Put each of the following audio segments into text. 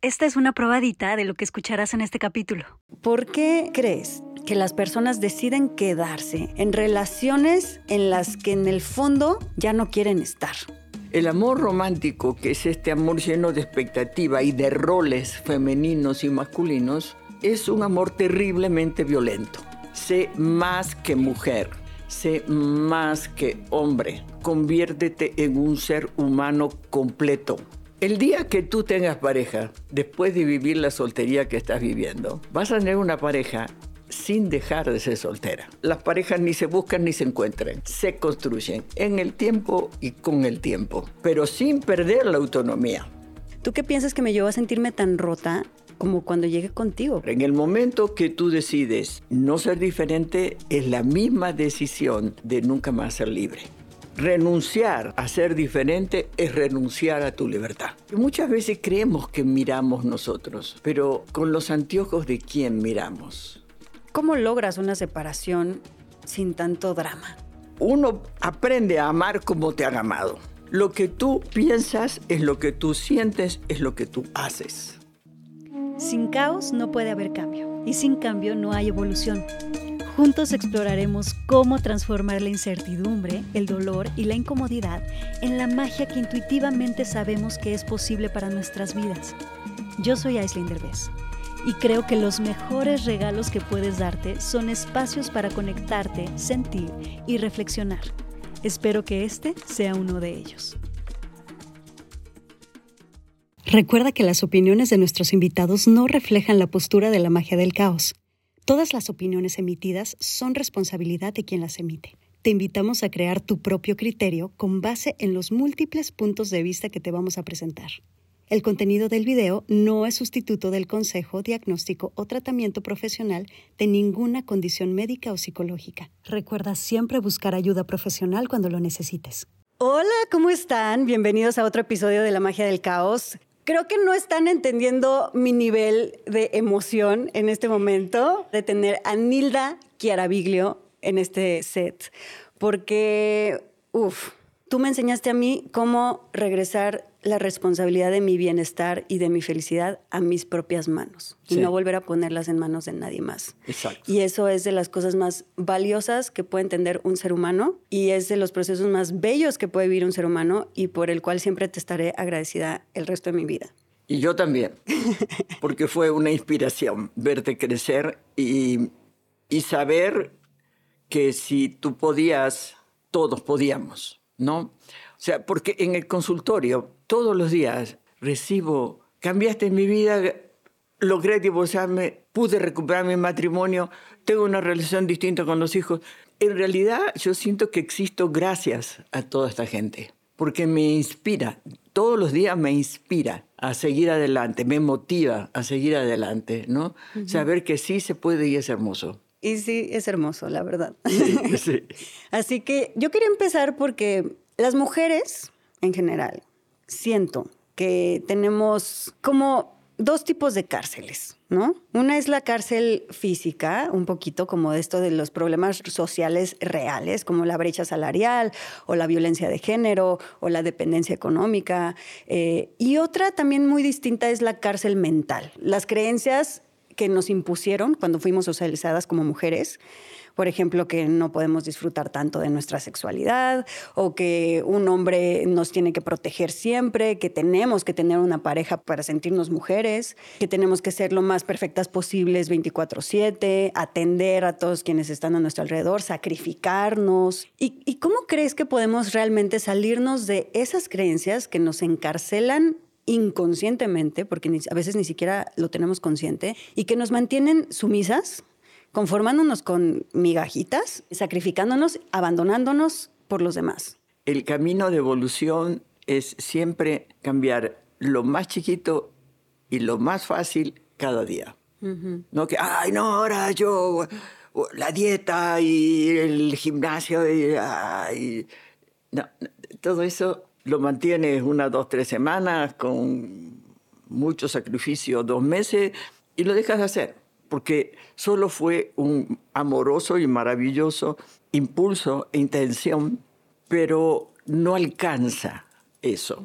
Esta es una probadita de lo que escucharás en este capítulo. ¿Por qué crees que las personas deciden quedarse en relaciones en las que en el fondo ya no quieren estar? El amor romántico, que es este amor lleno de expectativa y de roles femeninos y masculinos, es un amor terriblemente violento. Sé más que mujer, sé más que hombre. Conviértete en un ser humano completo. El día que tú tengas pareja, después de vivir la soltería que estás viviendo, vas a tener una pareja sin dejar de ser soltera. Las parejas ni se buscan ni se encuentran, se construyen en el tiempo y con el tiempo, pero sin perder la autonomía. ¿Tú qué piensas que me llevó a sentirme tan rota como cuando llegué contigo? En el momento que tú decides no ser diferente, es la misma decisión de nunca más ser libre. Renunciar a ser diferente es renunciar a tu libertad. Y muchas veces creemos que miramos nosotros, pero con los anteojos de quién miramos. ¿Cómo logras una separación sin tanto drama? Uno aprende a amar como te han amado. Lo que tú piensas es lo que tú sientes, es lo que tú haces. Sin caos no puede haber cambio y sin cambio no hay evolución. Juntos exploraremos cómo transformar la incertidumbre, el dolor y la incomodidad en la magia que intuitivamente sabemos que es posible para nuestras vidas. Yo soy Aislinn Derbez y creo que los mejores regalos que puedes darte son espacios para conectarte, sentir y reflexionar. Espero que este sea uno de ellos. Recuerda que las opiniones de nuestros invitados no reflejan la postura de la magia del caos. Todas las opiniones emitidas son responsabilidad de quien las emite. Te invitamos a crear tu propio criterio con base en los múltiples puntos de vista que te vamos a presentar. El contenido del video no es sustituto del consejo, diagnóstico o tratamiento profesional de ninguna condición médica o psicológica. Recuerda siempre buscar ayuda profesional cuando lo necesites. Hola, ¿cómo están? Bienvenidos a otro episodio de La Magia del Caos. Creo que no están entendiendo mi nivel de emoción en este momento de tener a Nilda Chiaraviglio en este set, porque, uff, tú me enseñaste a mí cómo regresar la responsabilidad de mi bienestar y de mi felicidad a mis propias manos y no volver a ponerlas en manos de nadie más. Exacto. Y eso es de las cosas más valiosas que puede entender un ser humano y es de los procesos más bellos que puede vivir un ser humano y por el cual siempre te estaré agradecida el resto de mi vida. Y yo también, porque fue una inspiración verte crecer y, y saber que si tú podías, todos podíamos, ¿no? O sea, porque en el consultorio todos los días recibo, cambiaste mi vida, logré divorciarme, pude recuperar mi matrimonio, tengo una relación distinta con los hijos. En realidad yo siento que existo gracias a toda esta gente, porque me inspira, todos los días me inspira a seguir adelante, me motiva a seguir adelante, ¿no? Saber que sí se puede y es hermoso. Y sí, es hermoso, la verdad. Sí. Así que yo quería empezar porque las mujeres en general siento que tenemos como dos tipos de cárceles, ¿no? Una es la cárcel física, un poquito como esto de los problemas sociales reales, como la brecha salarial o la violencia de género o la dependencia económica. Eh, y otra también muy distinta es la cárcel mental, las creencias que nos impusieron cuando fuimos socializadas como mujeres por ejemplo, que no podemos disfrutar tanto de nuestra sexualidad o que un hombre nos tiene que proteger siempre, que tenemos que tener una pareja para sentirnos mujeres, que tenemos que ser lo más perfectas posibles 24/7, atender a todos quienes están a nuestro alrededor, sacrificarnos. ¿Y, ¿Y cómo crees que podemos realmente salirnos de esas creencias que nos encarcelan inconscientemente, porque a veces ni siquiera lo tenemos consciente, y que nos mantienen sumisas conformándonos con migajitas, sacrificándonos, abandonándonos por los demás. El camino de evolución es siempre cambiar lo más chiquito y lo más fácil cada día. No que, ay, no, ahora yo, la dieta y el gimnasio, y, no, todo eso lo mantienes una, dos, tres semanas con mucho sacrificio, dos meses, y lo dejas de hacer porque solo fue un amoroso y maravilloso impulso e intención, pero no alcanza eso.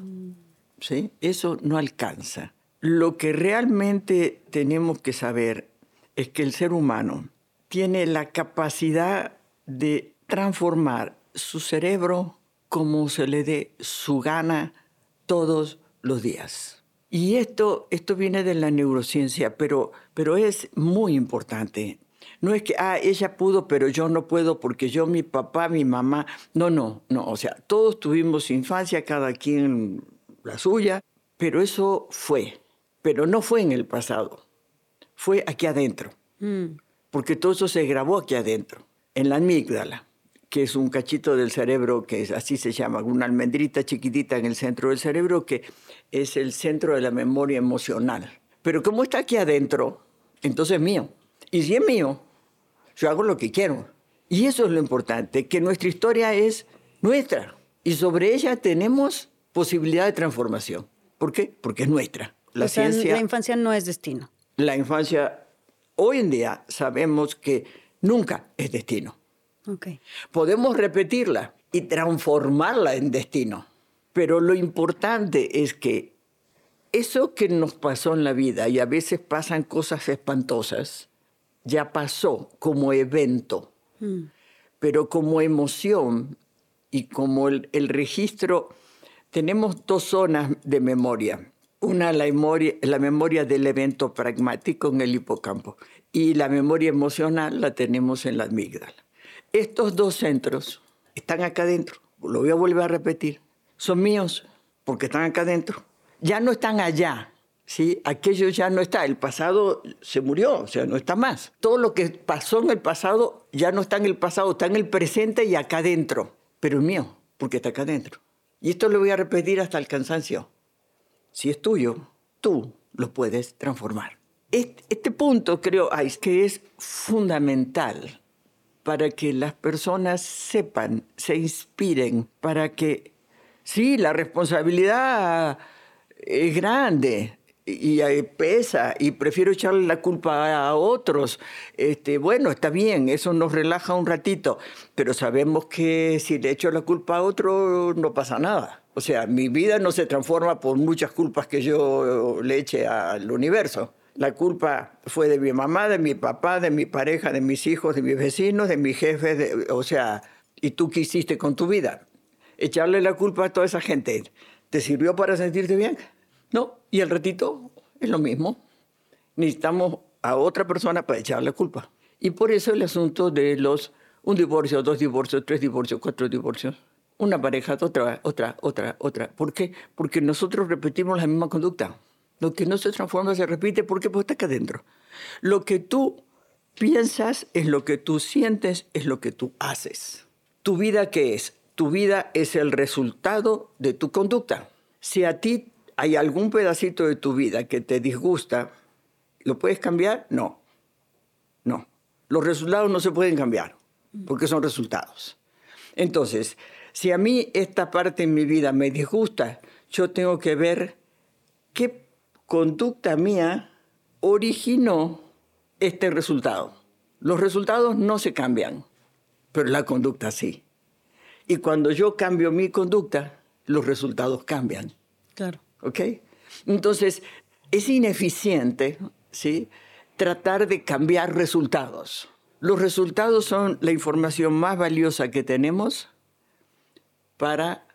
¿sí? Eso no alcanza. Lo que realmente tenemos que saber es que el ser humano tiene la capacidad de transformar su cerebro como se le dé su gana todos los días. Y esto, esto viene de la neurociencia, pero, pero es muy importante. No es que, ah, ella pudo, pero yo no puedo porque yo, mi papá, mi mamá. No, no, no. O sea, todos tuvimos infancia, cada quien la suya, pero eso fue. Pero no fue en el pasado, fue aquí adentro. Mm. Porque todo eso se grabó aquí adentro, en la amígdala que es un cachito del cerebro, que es, así se llama, una almendrita chiquitita en el centro del cerebro, que es el centro de la memoria emocional. Pero como está aquí adentro, entonces es mío. Y si es mío, yo hago lo que quiero. Y eso es lo importante, que nuestra historia es nuestra. Y sobre ella tenemos posibilidad de transformación. ¿Por qué? Porque es nuestra. La, ciencia, la infancia no es destino. La infancia, hoy en día sabemos que nunca es destino. Podemos repetirla y transformarla en destino. Pero lo importante es que eso que nos pasó en la vida, y a veces pasan cosas espantosas, ya pasó como evento. Mm. Pero como emoción y como el, registro, tenemos dos zonas de memoria. Una, la memoria, la memoria del evento pragmático en el hipocampo y la memoria emocional la tenemos en la amígdala. Estos dos centros están acá adentro, lo voy a volver a repetir, son míos porque están acá adentro. Ya no están allá, ¿sí? Aquello ya no está, el pasado se murió, o sea, no está más. Todo lo que pasó en el pasado ya no está en el pasado, está en el presente y acá adentro, pero es mío porque está acá adentro. Y esto lo voy a repetir hasta el cansancio. Si es tuyo, tú lo puedes transformar. Este, punto creo es que es fundamental para que las personas sepan, se inspiren, para que, sí, la responsabilidad es grande y pesa y prefiero echarle la culpa a otros. Este, bueno, está bien, eso nos relaja un ratito, pero sabemos que si le echo la culpa a otro no pasa nada. O sea, mi vida no se transforma por muchas culpas que yo le eche al universo. La culpa fue de mi mamá, de mi papá, de mi pareja, de mis hijos, de mis vecinos, de mi jefe, o sea, ¿y tú qué hiciste con tu vida? Echarle la culpa a toda esa gente, ¿te sirvió para sentirte bien? No, y el ratito es lo mismo. Necesitamos a otra persona para echarle culpa. Y por eso el asunto de los un divorcio, dos divorcios, tres divorcios, cuatro divorcios, una pareja, otra, otra, otra, otra. ¿Por qué? Porque nosotros repetimos la misma conducta. Lo que no se transforma se repite porque pues está acá adentro. Lo que tú piensas es lo que tú sientes, es lo que tú haces. ¿Tu vida qué es? Tu vida es el resultado de tu conducta. Si a ti hay algún pedacito de tu vida que te disgusta, ¿lo puedes cambiar? No. No. Los resultados no se pueden cambiar porque son resultados. Entonces, si a mí esta parte en mi vida me disgusta, yo tengo que ver qué conducta mía originó este resultado. Los resultados no se cambian, pero la conducta sí. Y cuando yo cambio mi conducta, los resultados cambian. Claro. ¿Ok? Entonces, es ineficiente, ¿sí? Tratar de cambiar resultados. Los resultados son la información más valiosa que tenemos para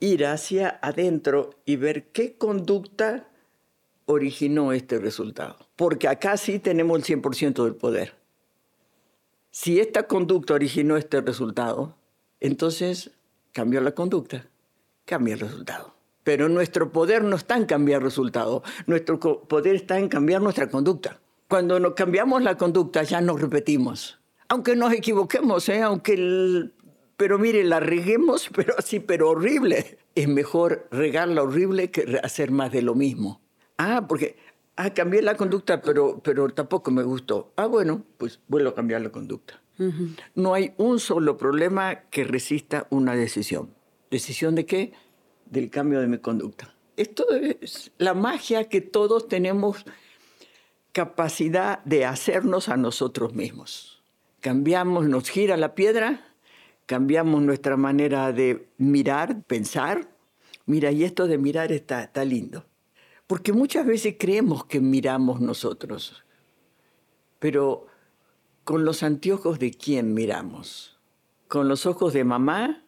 ir hacia adentro y ver qué conducta originó este resultado. Porque acá sí tenemos el 100% del poder. Si esta conducta originó este resultado, entonces cambió la conducta, cambia el resultado. Pero nuestro poder no está en cambiar el resultado, nuestro poder está en cambiar nuestra conducta. Cuando nos cambiamos la conducta ya nos repetimos. Aunque nos equivoquemos, ¿eh? aunque pero mire, la reguemos, pero así, pero horrible. Es mejor regarla horrible que hacer más de lo mismo. Ah, porque ah, cambié la conducta, pero, pero tampoco me gustó. Ah, bueno, pues vuelvo a cambiar la conducta. No hay un solo problema que resista una decisión. ¿Decisión de qué? Del cambio de mi conducta. Esto es la magia que todos tenemos capacidad de hacernos a nosotros mismos. Cambiamos, nos gira la piedra, cambiamos nuestra manera de mirar, pensar. Mira, y esto de mirar está, está lindo Porque muchas veces creemos que miramos nosotros, pero con los anteojos de quién miramos? ¿Con los ojos de mamá?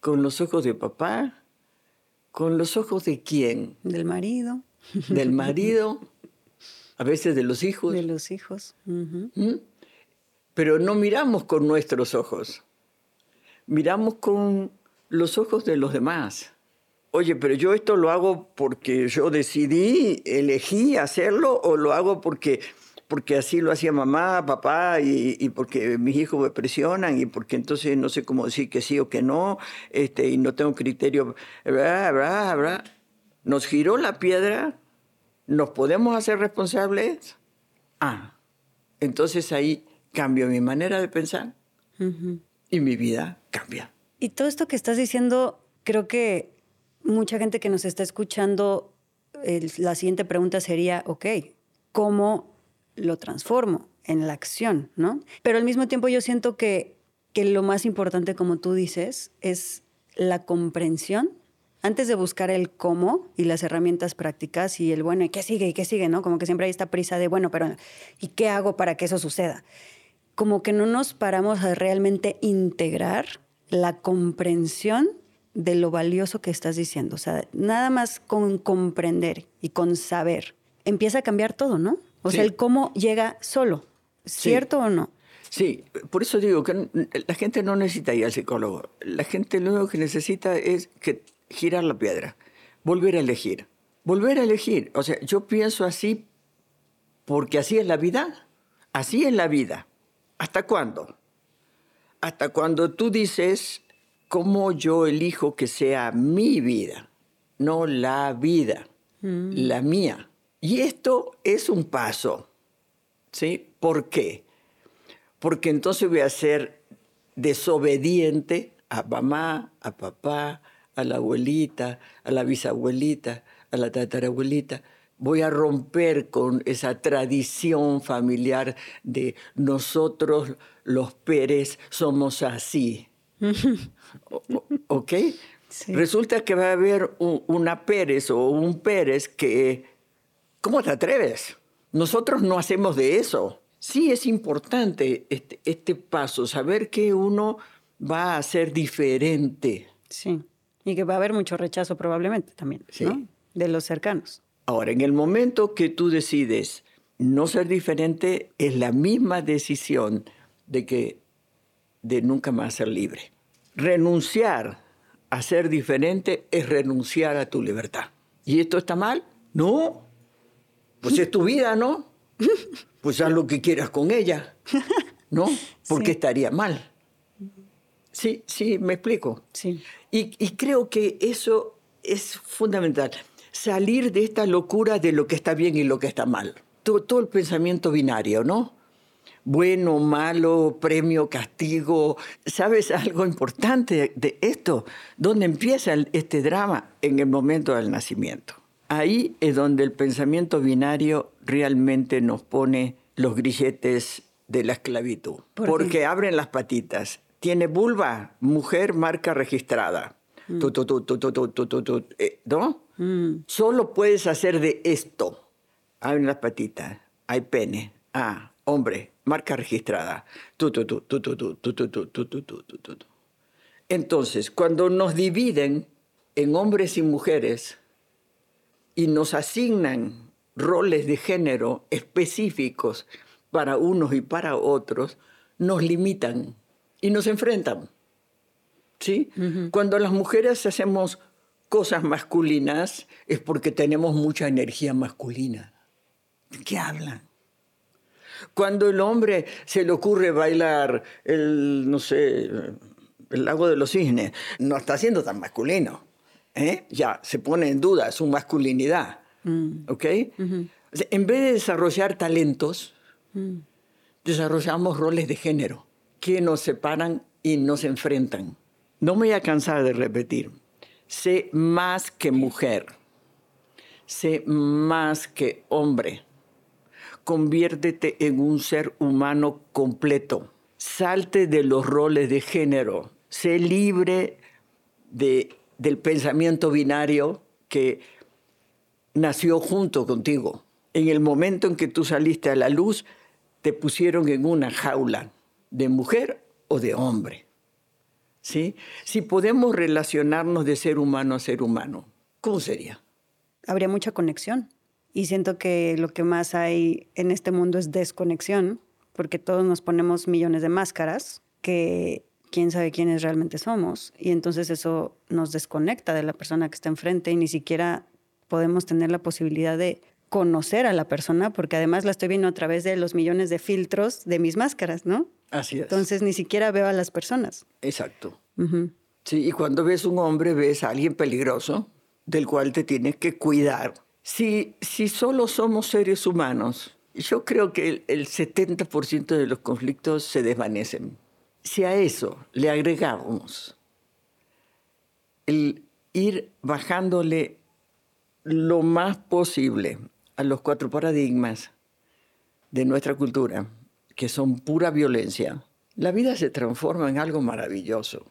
¿Con los ojos de papá? ¿Con los ojos de quién? Del marido. Del marido, a veces de los hijos. De los hijos. ¿Mm? Pero no miramos con nuestros ojos, miramos con los ojos de los demás. Oye, pero yo esto lo hago porque yo decidí, elegí hacerlo o lo hago porque porque así lo hacía mamá, papá, y, porque mis hijos me presionan, y porque entonces no sé cómo decir que sí o que no, este, y no tengo criterio. Nos giró la piedra, nos podemos hacer responsables. Ah, entonces ahí cambio mi manera de pensar y mi vida cambia. Y todo esto que estás diciendo, creo que mucha gente que nos está escuchando, la siguiente pregunta sería, ok, ¿cómo lo transformo en la acción, ¿no? Pero al mismo tiempo yo siento que, que lo más importante, como tú dices, es la comprensión antes de buscar el cómo y las herramientas prácticas y el bueno, ¿y qué sigue? ¿Y qué sigue? ¿No? Como que siempre hay esta prisa de, bueno, pero ¿y qué hago para que eso suceda? Como que no nos paramos a realmente integrar la comprensión de lo valioso que estás diciendo. O sea, nada más con comprender y con saber, empieza a cambiar todo, ¿no? O sea, el cómo llega solo. ¿Cierto o no? Sí, por eso digo que la gente no necesita ir al psicólogo. La gente lo único que necesita es que girar la piedra, volver a elegir. Volver a elegir. O sea, yo pienso así porque así es la vida. Así es la vida. ¿Hasta cuándo? Hasta cuando tú dices cómo yo elijo que sea mi vida, no la vida, mm. la mía. Y esto es un paso. ¿Sí? ¿Por qué? Porque entonces voy a ser desobediente a mamá, a papá, a la abuelita, a la bisabuelita, a la tatarabuelita. Voy a romper con esa tradición familiar de nosotros los Pérez somos así. ¿Ok? Resulta que va a haber una Pérez o un Pérez que ¿Cómo te atreves? Nosotros no hacemos de eso. Sí es importante este, este, paso, saber que uno va a ser diferente. Sí, y que va a haber mucho rechazo probablemente también, ¿no? De los cercanos. Ahora, en el momento que tú decides no ser diferente, es la misma decisión de que de nunca más ser libre. Renunciar a ser diferente es renunciar a tu libertad. ¿Y esto está mal? No, pues es tu vida, ¿no? Pues haz lo que quieras con ella, ¿no? Porque estaría mal. Sí, sí, me explico. Sí. Y, creo que eso es fundamental. Salir de esta locura de lo que está bien y lo que está mal. Todo, el pensamiento binario, ¿no? Bueno, malo, premio, castigo. ¿Sabes algo importante de esto? ¿Dónde empieza este drama? En el momento del nacimiento. Ahí es donde el pensamiento binario realmente nos pone los grilletes de la esclavitud. porque abren las patitas. Tiene vulva, mujer, marca registrada. ¿No? Solo puedes hacer de esto. Abren las patitas. Hay pene. Ah, hombre, marca registrada. Entonces, cuando nos dividen en hombres y mujeres, y nos asignan roles de género específicos para unos y para otros, nos limitan y nos enfrentan. ¿Sí? Cuando las mujeres hacemos cosas masculinas es porque tenemos mucha energía masculina. ¿De qué hablan? Cuando el hombre se le ocurre bailar el, no sé, el lago de los cisnes, no está siendo tan masculino. ¿eh? ya se pone en duda su masculinidad. Mm. ¿Ok? en vez de desarrollar talentos, mm. desarrollamos roles de género que nos separan y nos enfrentan. No me voy a cansar de repetir. Sé más que mujer. Sé más que hombre. Conviértete en un ser humano completo. Salte de los roles de género. Sé libre de del pensamiento binario que nació junto contigo. En el momento en que tú saliste a la luz, te pusieron en una jaula de mujer o de hombre. ¿Sí? Si podemos relacionarnos de ser humano a ser humano, ¿cómo sería? Habría mucha conexión. Y siento que lo que más hay en este mundo es desconexión, porque todos nos ponemos millones de máscaras que quién sabe quiénes realmente somos. Y entonces eso nos desconecta de la persona que está enfrente y ni siquiera podemos tener la posibilidad de conocer a la persona, porque además la estoy viendo a través de los millones de filtros de mis máscaras, ¿no? Así es. Entonces ni siquiera veo a las personas. Exacto. Sí, y cuando ves un hombre, ves a alguien peligroso del cual te tienes que cuidar. Si, solo somos seres humanos, yo creo que el, el 70% de los conflictos se desvanecen. Si a eso le agregamos el ir bajándole lo más posible a los cuatro paradigmas de nuestra cultura, que son pura violencia, la vida se transforma en algo maravilloso.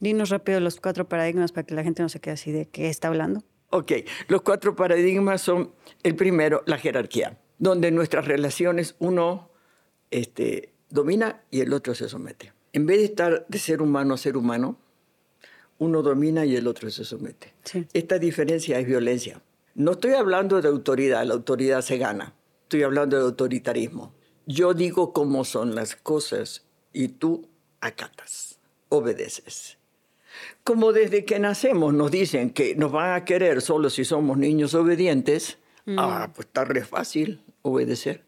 Dinos rápido los cuatro paradigmas para que la gente no se quede así de qué está hablando. Ok, los cuatro paradigmas son, el primero, la jerarquía, donde en nuestras relaciones uno este, domina y el otro se somete. En vez de estar de ser humano a ser humano, uno domina y el otro se somete. Esta diferencia es violencia. No estoy hablando de autoridad, la autoridad se gana. Estoy hablando de autoritarismo. Yo digo cómo son las cosas y tú acatas, obedeces. Como desde que nacemos nos dicen que nos van a querer solo si somos niños obedientes, mm. ah, pues está re fácil obedecer.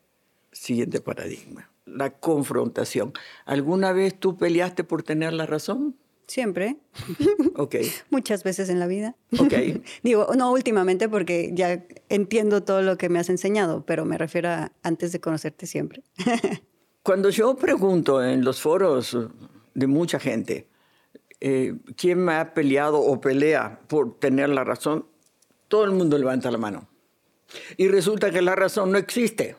Siguiente paradigma, la confrontación. ¿Alguna vez tú peleaste por tener la razón? Siempre. Ok. Muchas veces en la vida. Ok. Digo, no últimamente porque ya entiendo todo lo que me has enseñado, pero me refiero a antes de conocerte siempre. Cuando yo pregunto en los foros de mucha gente, eh, ¿quién me ha peleado o pelea por tener la razón? Todo el mundo levanta la mano. Y resulta que la razón no existe.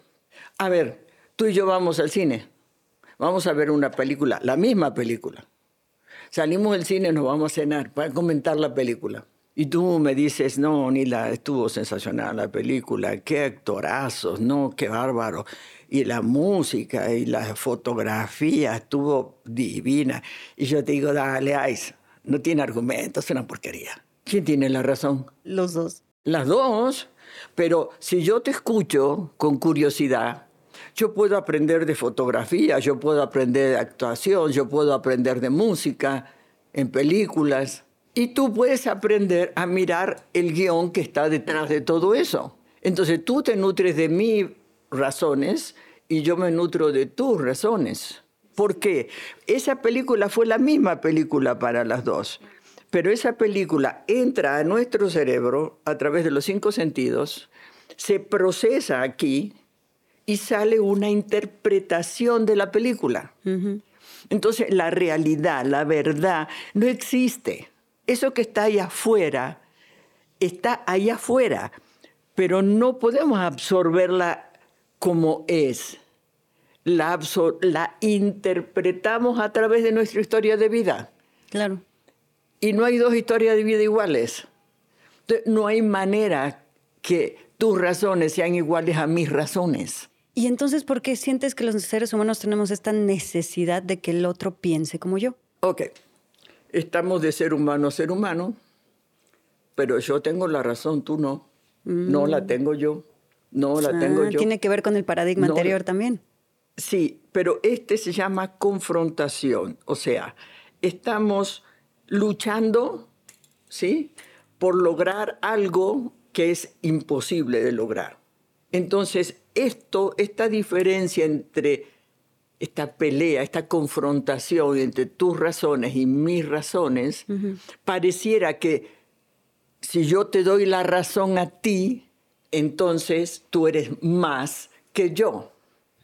A ver, tú y yo vamos al cine. Vamos a ver una película, la misma película Salimos del cine, nos vamos a cenar para comentar la película. Y tú me dices, no, Nila, estuvo sensacional la película, qué actorazos, no, qué bárbaro. Y la música y la fotografía estuvo divina. Y yo te digo, dale, Ice, no tiene argumentos, es una porquería. ¿Quién tiene la razón? Los dos. Las dos. Pero si yo te escucho con curiosidad, yo puedo aprender de fotografía, yo puedo aprender de actuación, yo puedo aprender de música, en películas. Y tú puedes aprender a mirar el guion que está detrás de todo eso. Entonces tú te nutres de mis razones y yo me nutro de tus razones. ¿Por qué? Esa película fue la misma película para las dos. Pero esa película entra a nuestro cerebro a través de los cinco sentidos, se procesa aquí y sale una interpretación de la película. Entonces, la realidad, la verdad, no existe. Eso que está allá afuera, está allá afuera, pero no podemos absorberla como es. La, la interpretamos a través de nuestra historia de vida. Claro. Y no hay dos historias de vida iguales. no hay manera que tus razones sean iguales a mis razones. Y entonces, ¿por qué sientes que los seres humanos tenemos esta necesidad de que el otro piense como yo? Ok, estamos de ser humano a ser humano, pero yo tengo la razón, tú no. No la mm. tengo yo, no la tengo ah, yo. Tiene que ver con el paradigma anterior también. Sí, pero este se llama confrontación, o sea, estamos luchando, ¿sí? Por lograr algo que es imposible de lograr. Entonces, esto, esta diferencia entre esta pelea, esta confrontación entre tus razones y mis razones, pareciera que si yo te doy la razón a ti, entonces tú eres más que yo.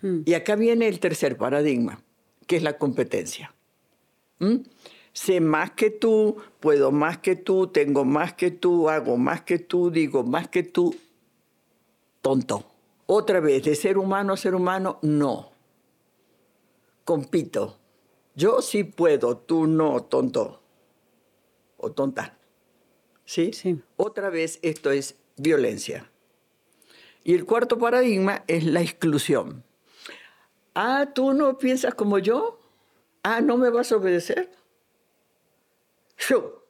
Hmm. Y acá viene el tercer paradigma, que es la competencia. ¿Mm? Sé más que tú, puedo más que tú, tengo más que tú, hago más que tú, digo más que tú. Tonto. Otra vez, de ser humano a ser humano, no. Compito. Yo sí puedo, tú no, tonto. O tonta. ¿Sí? Sí. Otra vez, esto es violencia. Y el cuarto paradigma es la exclusión. Ah, tú no piensas como yo. Ah, no me vas a obedecer. Yo.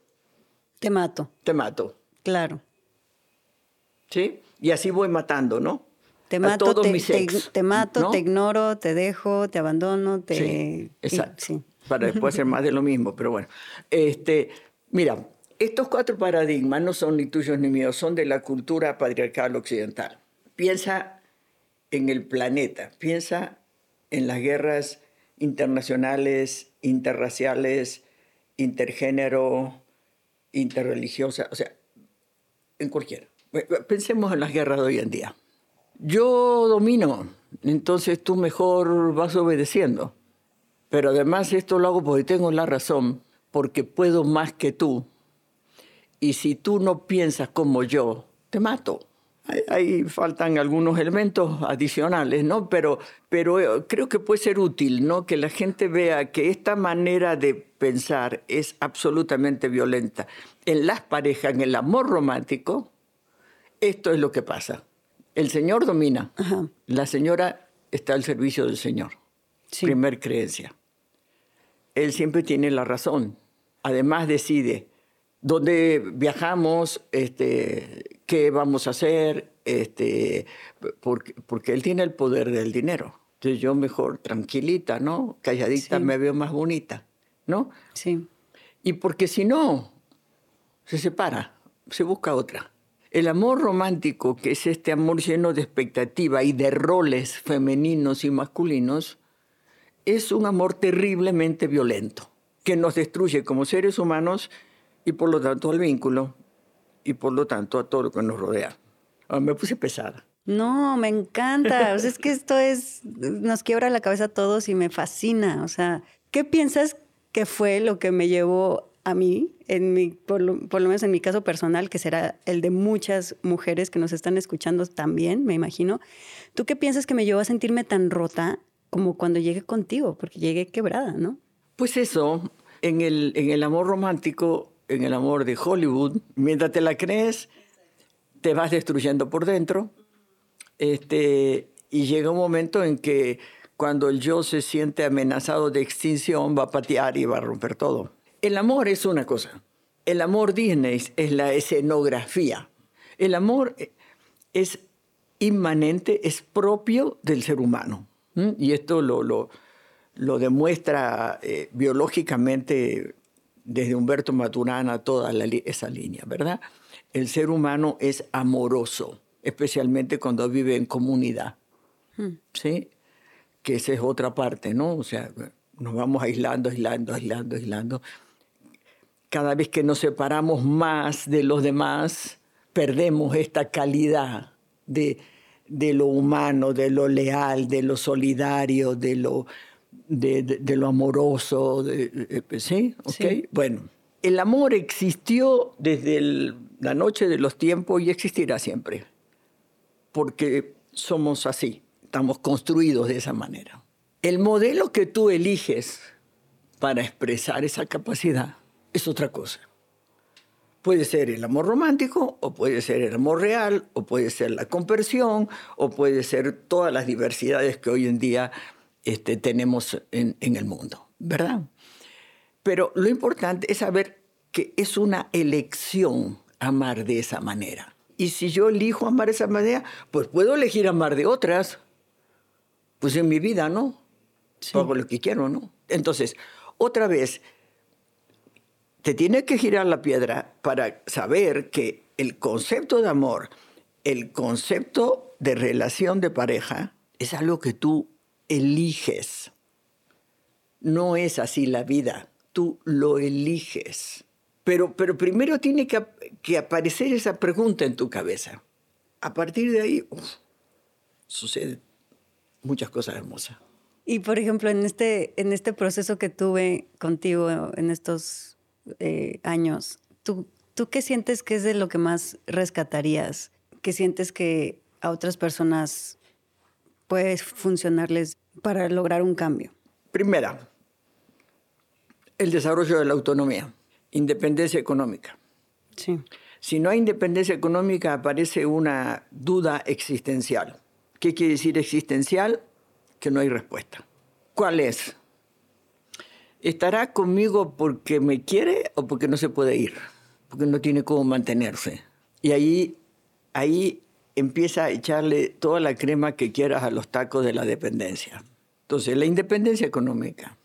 Te mato. Te mato. Claro. ¿Sí? Y así voy matando, ¿no? Te mato, te, te, mato, te ignoro, te dejo, te abandono, te... Sí, exacto. Para después hacer más de lo mismo, pero bueno. Este, mira, estos cuatro paradigmas no son ni tuyos ni míos, son de la cultura patriarcal occidental. Piensa en el planeta, piensa en las guerras internacionales, interraciales, intergénero, interreligiosas, o sea, en cualquiera. Pensemos en las guerras de hoy en día. Yo domino, entonces tú mejor vas obedeciendo. Pero además esto lo hago porque tengo la razón, porque puedo más que tú. Y si tú no piensas como yo, te mato. Ahí faltan algunos elementos adicionales, ¿no? Pero, pero eh, creo que puede ser útil, ¿no? Que la gente vea que esta manera de pensar es absolutamente violenta. En las parejas, en el amor romántico, esto es lo que pasa. El Señor domina, la señora está al servicio del Señor. Primer creencia. Él siempre tiene la razón. Además decide dónde viajamos, este, qué vamos a hacer, este, porque, porque, él tiene el poder del dinero. Entonces yo mejor tranquilita, ¿no? Calladita me veo más bonita, ¿no? Sí. Y porque si no, se separa, se busca otra. El amor romántico, que es este amor lleno de expectativa y de roles femeninos y masculinos, es un amor terriblemente violento, que nos destruye como seres humanos y por lo tanto al vínculo y por lo tanto a todo lo que nos rodea. Ah, me puse pesada. No, me encanta. O sea, es que esto es, nos quiebra la cabeza a todos y me fascina. O sea, ¿qué piensas que fue lo que me llevó a mí, en mi, por, lo, menos en mi caso personal, que será el de muchas mujeres que nos están escuchando también, me imagino? ¿Tú qué piensas que me llevó a sentirme tan rota como cuando llegué contigo? Porque llegué quebrada, ¿no? Pues eso, en el, en el amor romántico en el amor de Hollywood, mientras te la crees, te vas destruyendo por dentro. Este, y llega un momento en que cuando el yo se siente amenazado de extinción, va a patear y va a romper todo. El amor es una cosa. El amor Disney es la escenografía. El amor es inmanente, es propio del ser humano. Y esto lo, lo, lo demuestra eh, biológicamente desde Humberto Maturana toda esa línea, ¿verdad? El ser humano es amoroso, especialmente cuando vive en comunidad, hmm. ¿sí? Que esa es otra parte, ¿no? O sea, nos vamos aislando, aislando, aislando, aislando. Cada vez que nos separamos más de los demás, perdemos esta calidad de, de lo humano, de lo leal, de lo solidario, de lo de, lo amoroso, ¿sí? ¿Okay? Bueno, el amor existió desde la noche de los tiempos y existirá siempre, porque somos así, estamos construidos de esa manera. El modelo que tú eliges para expresar esa capacidad es otra cosa. Puede ser el amor romántico, o puede ser el amor real, o puede ser la conversión, o puede ser todas las diversidades que hoy en día este, tenemos en, el mundo, ¿verdad? Pero lo importante es saber que es una elección amar de esa manera. Y si yo elijo amar de esa manera, pues puedo elegir amar de otras. Pues en mi vida, ¿no? Hago lo que quiero, ¿no? Entonces, otra vez, te tiene que girar la piedra para saber que el concepto de amor, el concepto de relación de pareja, es algo que tú eliges. No es así la vida, tú lo eliges. Pero, pero primero tiene que, aparecer esa pregunta en tu cabeza. A partir de ahí, sucede muchas cosas hermosas. Y por ejemplo, en este, en este proceso que tuve contigo en estos eh, años, ¿tú, ¿tú qué sientes que es de lo que más rescatarías? ¿Qué sientes que a otras personas puede funcionarles para lograr un cambio? Primera, el desarrollo de la autonomía, independencia económica. Sí. Si no hay independencia económica, aparece una duda existencial. ¿Qué quiere decir existencial? Que no hay respuesta. ¿Cuál es? ¿Estará conmigo porque me quiere o porque no se puede ir? Porque no tiene cómo mantenerse. Y ahí, ahí empieza a echarle toda la crema que quieras a los tacos de la dependencia. Entonces, la independencia económica,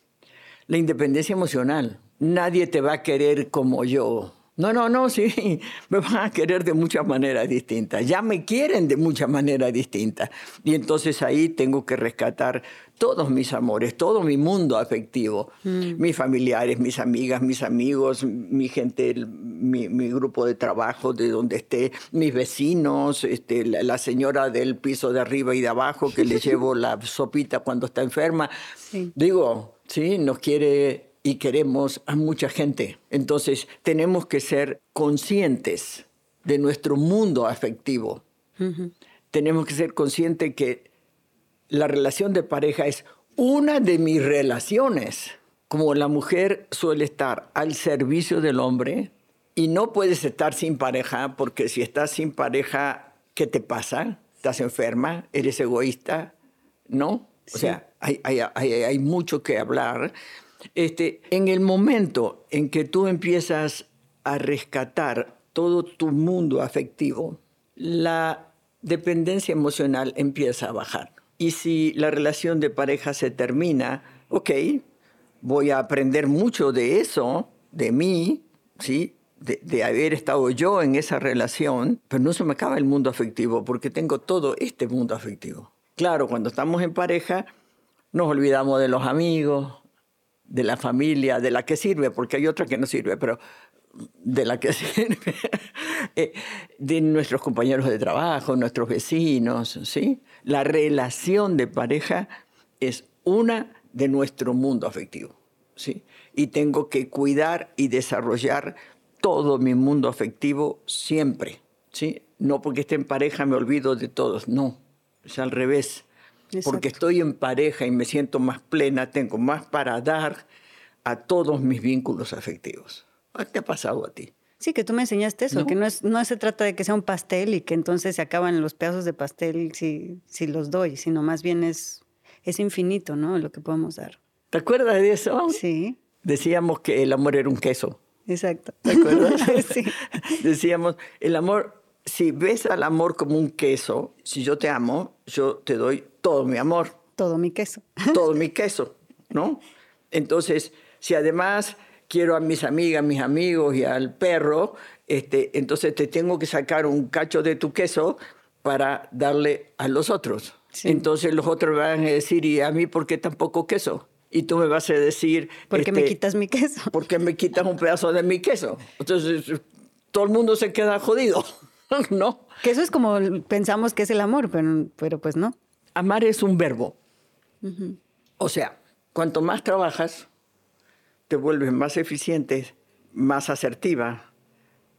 la independencia emocional. Nadie te va a querer como yo. No, no, no, sí, me van a querer de muchas maneras distintas. Ya me quieren de muchas maneras distintas. Y entonces ahí tengo que rescatar todos mis amores, todo mi mundo afectivo, mm. mis familiares, mis amigas, mis amigos, mi gente, mi, grupo de trabajo, de donde esté, mis vecinos, este, la, señora del piso de arriba y de abajo que le llevo la sopita cuando está enferma. Digo, sí, nos quiere y queremos a mucha gente. Entonces tenemos que ser conscientes de nuestro mundo afectivo. Tenemos que ser conscientes que la relación de pareja es una de mis relaciones. Como la mujer suele estar al servicio del hombre y no puedes estar sin pareja porque si estás sin pareja, ¿qué te pasa? ¿Estás enferma? ¿Eres egoísta? ¿No? O sea, hay, hay, hay mucho que hablar este, en el momento en que tú empiezas a rescatar todo tu mundo afectivo, la dependencia emocional empieza a bajar. Y si la relación de pareja se termina, ok, voy a aprender mucho de eso, de mí, ¿sí? De, de, haber estado yo en esa relación, pero no se me acaba el mundo afectivo porque tengo todo este mundo afectivo. Claro, cuando estamos en pareja, nos olvidamos de los amigos, de la familia, de la que sirve, porque hay otra que no sirve, pero de la que sirve, eh, de nuestros compañeros de trabajo, nuestros vecinos, ¿sí? La relación de pareja es una de nuestro mundo afectivo, ¿sí? Y tengo que cuidar y desarrollar todo mi mundo afectivo siempre, ¿sí? No porque esté en pareja me olvido de todos, no, es al revés. Porque estoy en pareja y me siento más plena, tengo más para dar a todos mis vínculos afectivos. ¿Qué ha pasado a ti? Sí, que tú me enseñaste eso, que no, es, no se trata de que sea un pastel y que entonces se acaban los pedazos de pastel si, si los doy, sino más bien es, es infinito, ¿no? Lo que podemos dar. ¿Te acuerdas de eso? Sí. Decíamos que el amor era un queso. Exacto. ¿Te acuerdas? sí. Decíamos, el amor, si ves al amor como un queso, si yo te amo, yo te doy todo mi amor. Todo mi queso. Todo mi queso, ¿no? Entonces, si además quiero a mis amigas, mis amigos y al perro, este, entonces te tengo que sacar un cacho de tu queso para darle a los otros. Entonces los otros van a decir, ¿y a mí por qué tampoco queso? Y tú me vas a decir... ¿Por qué me este, quitas mi queso? ¿Por qué me quitas un pedazo de mi queso? Entonces todo el mundo se queda jodido, ¿no? Que eso es como pensamos que es el amor, pero, pero pues no. Amar es un verbo. O sea, cuanto más trabajas, te vuelves más eficiente, más asertiva,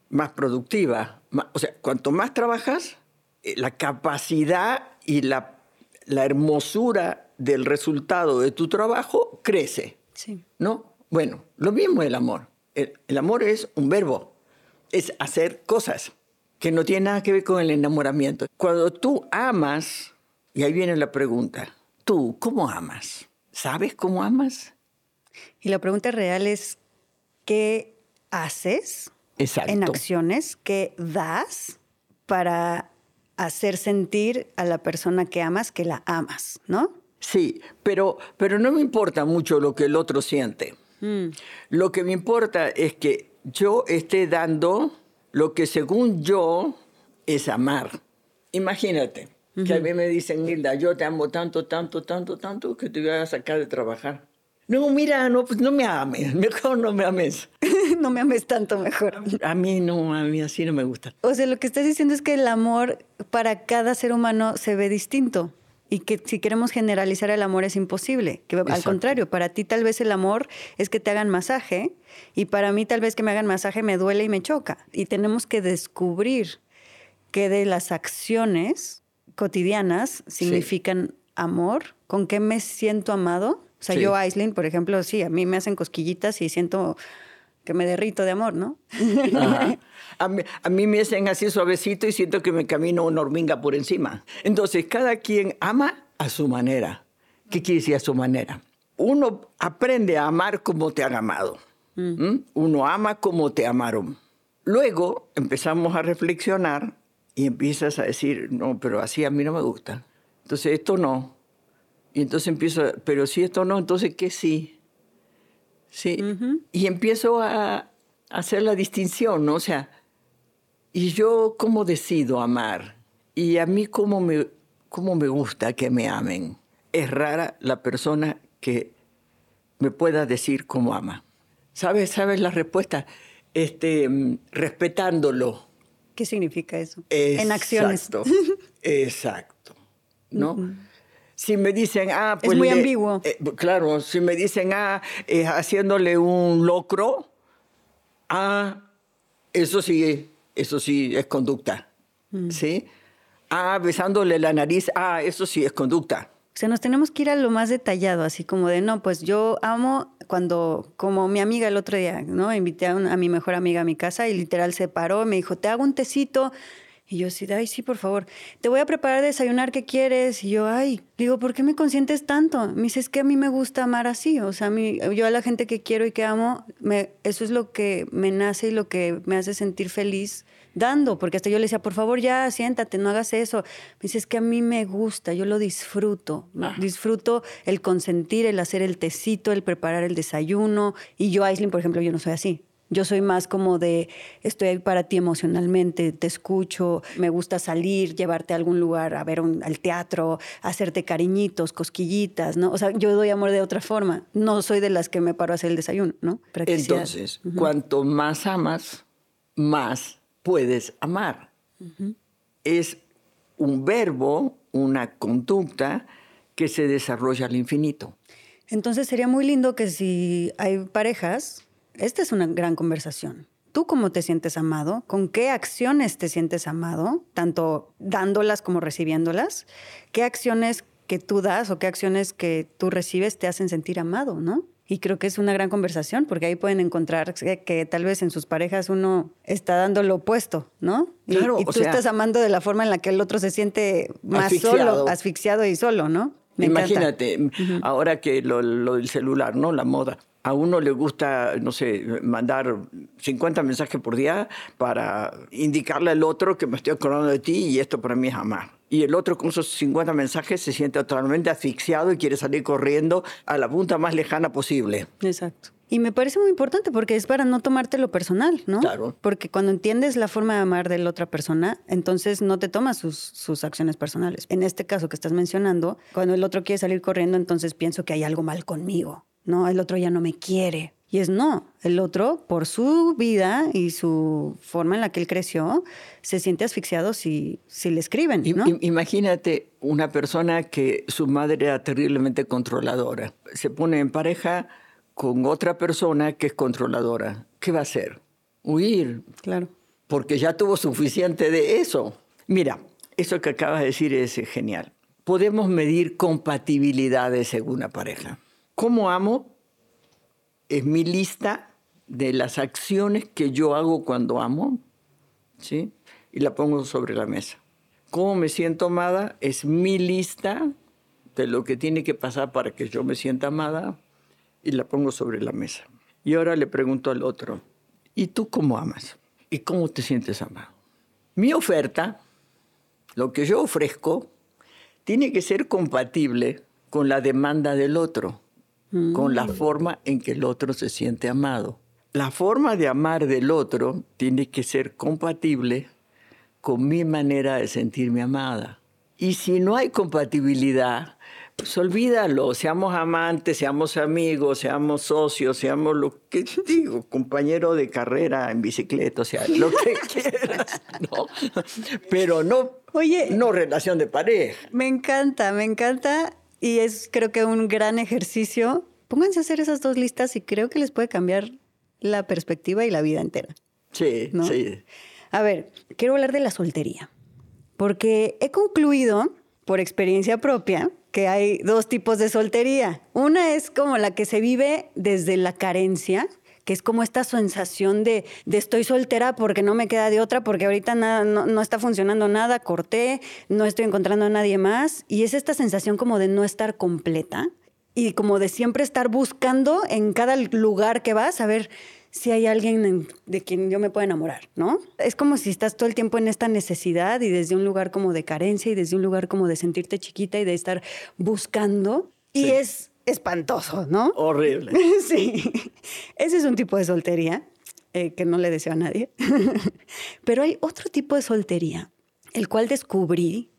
más productiva. o sea, cuanto más trabajas, eh, la capacidad y la, la hermosura del resultado de tu trabajo crece. Sí. ¿No? Bueno, lo mismo el amor. El, el amor es un verbo, es hacer cosas que no tiene nada que ver con el enamoramiento. Cuando tú amas, y ahí viene la pregunta, ¿tú cómo amas? ¿Sabes cómo amas? Y la pregunta real es, ¿qué haces en acciones? ¿Qué das para hacer sentir a la persona que amas que la amas, ¿no? Sí, pero, pero no me importa mucho lo que el otro siente. Mm. Lo que me importa es que yo esté dando lo que según yo es amar. Imagínate que a mí me dicen, Hilda, yo te amo tanto, tanto, tanto, tanto, que te voy a sacar de trabajar. No, mira, no, pues no me ames, mejor no me ames. no me ames tanto, mejor. A mí no, a mí así no me gusta. O sea, lo que estás diciendo es que el amor para cada ser humano se ve distinto y que si queremos generalizar el amor es imposible. Que al contrario, para ti tal vez el amor es que te hagan masaje y para mí tal vez que me hagan masaje me duele y me choca. Y tenemos que descubrir qué de las acciones cotidianas significan amor, con qué me siento amado o sea, yo, Aislinn, por ejemplo, sí, a mí me hacen cosquillitas y siento que me derrito de amor, ¿no? A mí, a mí, me hacen así suavecito y siento que me camino una hormiga por encima. Entonces, cada quien ama a su manera. ¿Qué quiere decir a su manera? Uno aprende a amar como te han amado. Mm. ¿Mm? Uno ama como te amaron. Luego empezamos a reflexionar y empiezas a decir, no, pero así a mí no me gusta. Entonces, esto no. Y entonces empiezo, pero si esto no, entonces ¿qué sí? Sí. Y empiezo a, hacer la distinción, ¿no? O sea, ¿y yo cómo decido amar? Y a mí cómo me, cómo me gusta que me amen. Es rara la persona que me pueda decir cómo ama. ¿Sabes? ¿Sabes la respuesta? Este, mm, respetándolo. ¿Qué significa eso? en acciones. Exacto. ¿No? Si me dicen, ah, pues. Es muy ambiguo. Eh, claro, si me dicen, ah, haciéndole un locro, ah, eso sí, eso sí es conducta. Mm. ¿Sí? Ah, besándole la nariz, ah, eso sí es conducta. O sea, nos tenemos que ir a lo más detallado, así como de, no, pues yo amo cuando, como mi amiga el otro día, ¿no? Invité a, a mi mejor amiga a mi casa y literal se paró, me dijo, te hago un tecito y yo así, ay, sí, por favor, te voy a preparar desayunar, ¿qué quieres? Y yo, ay, digo, ¿por qué me consientes tanto? Me dice, es que a mí me gusta amar así, o sea, a mí, yo a la gente que quiero y que amo, me, eso es lo que me nace y lo que me hace sentir feliz dando, porque hasta yo le decía, por favor, ya, siéntate, no hagas eso. Me dice, es que a mí me gusta, yo lo disfruto, ah. disfruto el consentir, el hacer el tecito, el preparar el desayuno, y yo, Aislinn, por ejemplo, yo no soy así. Yo soy más como de, estoy ahí para ti emocionalmente, te escucho, me gusta salir, llevarte a algún lugar, a ver al teatro, hacerte cariñitos, cosquillitas, ¿no? O sea, yo doy amor de otra forma. No soy de las que me paro a hacer el desayuno, ¿no? Entonces, cuanto más amas, más puedes amar. Es un verbo, una conducta que se desarrolla al infinito. Entonces sería muy lindo que si hay parejas esta es una gran conversación. ¿Tú cómo te sientes amado? ¿Con qué acciones te sientes amado? Tanto dándolas como recibiéndolas. ¿Qué acciones que tú das o qué acciones que tú recibes te hacen sentir amado, no? Y creo que es una gran conversación porque ahí pueden encontrar que, tal vez en sus parejas uno está dando lo opuesto, ¿no? Y, y tú estás amando de la forma en la que el otro se siente más solo, asfixiado y solo, ¿no? Imagínate, ahora que lo, lo, del celular, ¿no? La moda a uno le gusta, no sé, mandar 50 mensajes por día para indicarle al otro que me estoy acordando de ti y esto para mí es amar. Y el otro con esos 50 mensajes se siente totalmente asfixiado y quiere salir corriendo a la punta más lejana posible. Exacto. Y me parece muy importante porque es para no tomártelo personal, ¿no? Claro. Porque cuando entiendes la forma de amar de la otra persona, entonces no te tomas sus, sus acciones personales. En este caso que estás mencionando, cuando el otro quiere salir corriendo, entonces pienso que hay algo mal conmigo ¿no? El otro ya no me quiere. Y es no, el otro, por su vida y su forma en la que él creció, se siente asfixiado si, si le escriben. ¿no? Imagínate una persona que su madre era terriblemente controladora. Se pone en pareja con otra persona que es controladora. ¿Qué va a hacer? Huir. Claro. Porque ya tuvo suficiente de eso. Mira, eso que acabas de decir es genial. Podemos medir compatibilidades según una pareja. ¿Cómo amo? Es mi lista de las acciones que yo hago cuando amo, ¿sí? Y la pongo sobre la mesa. ¿Cómo me siento amada? Es mi lista de lo que tiene que pasar para que yo me sienta amada y la pongo sobre la mesa. Y ahora le pregunto al otro, ¿y tú cómo amas? ¿Y cómo te sientes amado? Mi oferta, lo que yo ofrezco, tiene que ser compatible con la demanda del otro con la mm. forma en que el otro se siente amado. La forma de amar del otro tiene que ser compatible con mi manera de sentirme amada. Y si no hay compatibilidad, pues olvídalo, seamos amantes, seamos amigos, seamos socios, seamos lo que digo, compañero de carrera en bicicleta, o sea, lo que quieras, ¿no? Pero no, Oye, no relación de pareja. Me encanta, me encanta y es creo que un gran ejercicio. Pónganse a hacer esas dos listas y creo que les puede cambiar la perspectiva y la vida entera. Sí, sí. A ver, quiero hablar de la soltería, porque he concluido por experiencia propia que hay dos tipos de soltería. Una es como la que se vive desde la carencia, que es como esta sensación de, de estoy soltera porque no me queda de otra, porque ahorita nada, no, no, está funcionando nada, corté, no estoy encontrando a nadie más. Y es esta sensación como de no estar completa y como de siempre estar buscando en cada lugar que vas a ver si hay alguien de quien yo me pueda enamorar, ¿no? Es como si estás todo el tiempo en esta necesidad y desde un lugar como de carencia y desde un lugar como de sentirte chiquita y de estar buscando. Y es espantoso, ¿no? Horrible. sí. Ese es un tipo de soltería eh, que no le deseo a nadie. Pero hay otro tipo de soltería, el cual descubrí,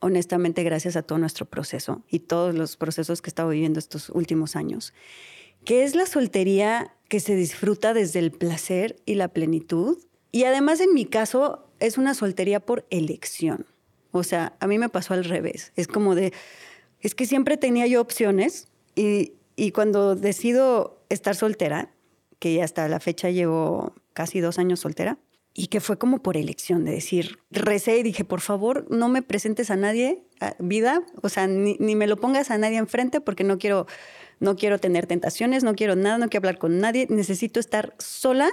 honestamente, gracias a todo nuestro proceso y todos los procesos que he estado viviendo estos últimos años, que es la soltería que se disfruta desde el placer y la plenitud. Y además, en mi caso, es una soltería por elección. O sea, a mí me pasó al revés. Es como de, es que siempre tenía yo opciones y, cuando decido estar soltera, que hasta la fecha llevo casi dos años soltera, y que fue como por elección de decir, recé y dije, por favor, no me presentes a nadie, vida, o sea, ni, ni, me lo pongas a nadie enfrente porque no quiero no quiero tener tentaciones, no quiero nada, no quiero hablar con nadie, necesito estar sola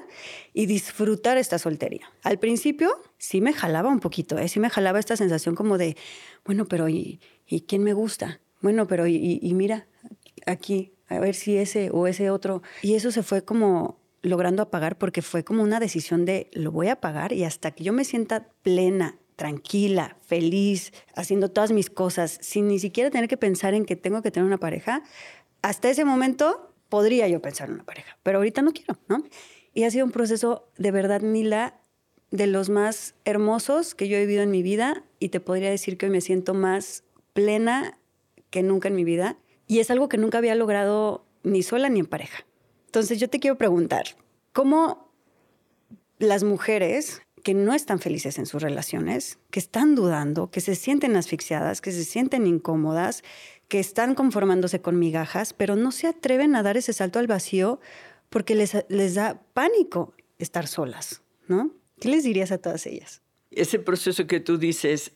y disfrutar esta soltería. Al principio sí me jalaba un poquito, ¿eh? sí me jalaba esta sensación como de, bueno, pero ¿y, quién me gusta? Bueno, pero y mira, aquí, a ver si ese o ese otro. Y eso se fue como logrando apagar porque fue como una decisión de lo voy a pagar y hasta que yo me sienta plena, tranquila, feliz, haciendo todas mis cosas, sin ni siquiera tener que pensar en que tengo que tener una pareja, hasta ese momento podría yo pensar en una pareja, pero ahorita no quiero, ¿no? Y ha sido un proceso de verdad, Mila, de los más hermosos que yo he vivido en mi vida y te podría decir que hoy me siento más plena que nunca en mi vida y es algo que nunca había logrado ni sola ni en pareja. Entonces yo te quiero preguntar, ¿cómo las mujeres que no están felices en sus relaciones, que están dudando, que se sienten asfixiadas, que se sienten incómodas, que están conformándose con migajas, pero no se atreven a dar ese salto al vacío porque les, les da pánico estar solas, ¿no? ¿Qué les dirías a todas ellas? Ese proceso que tú dices,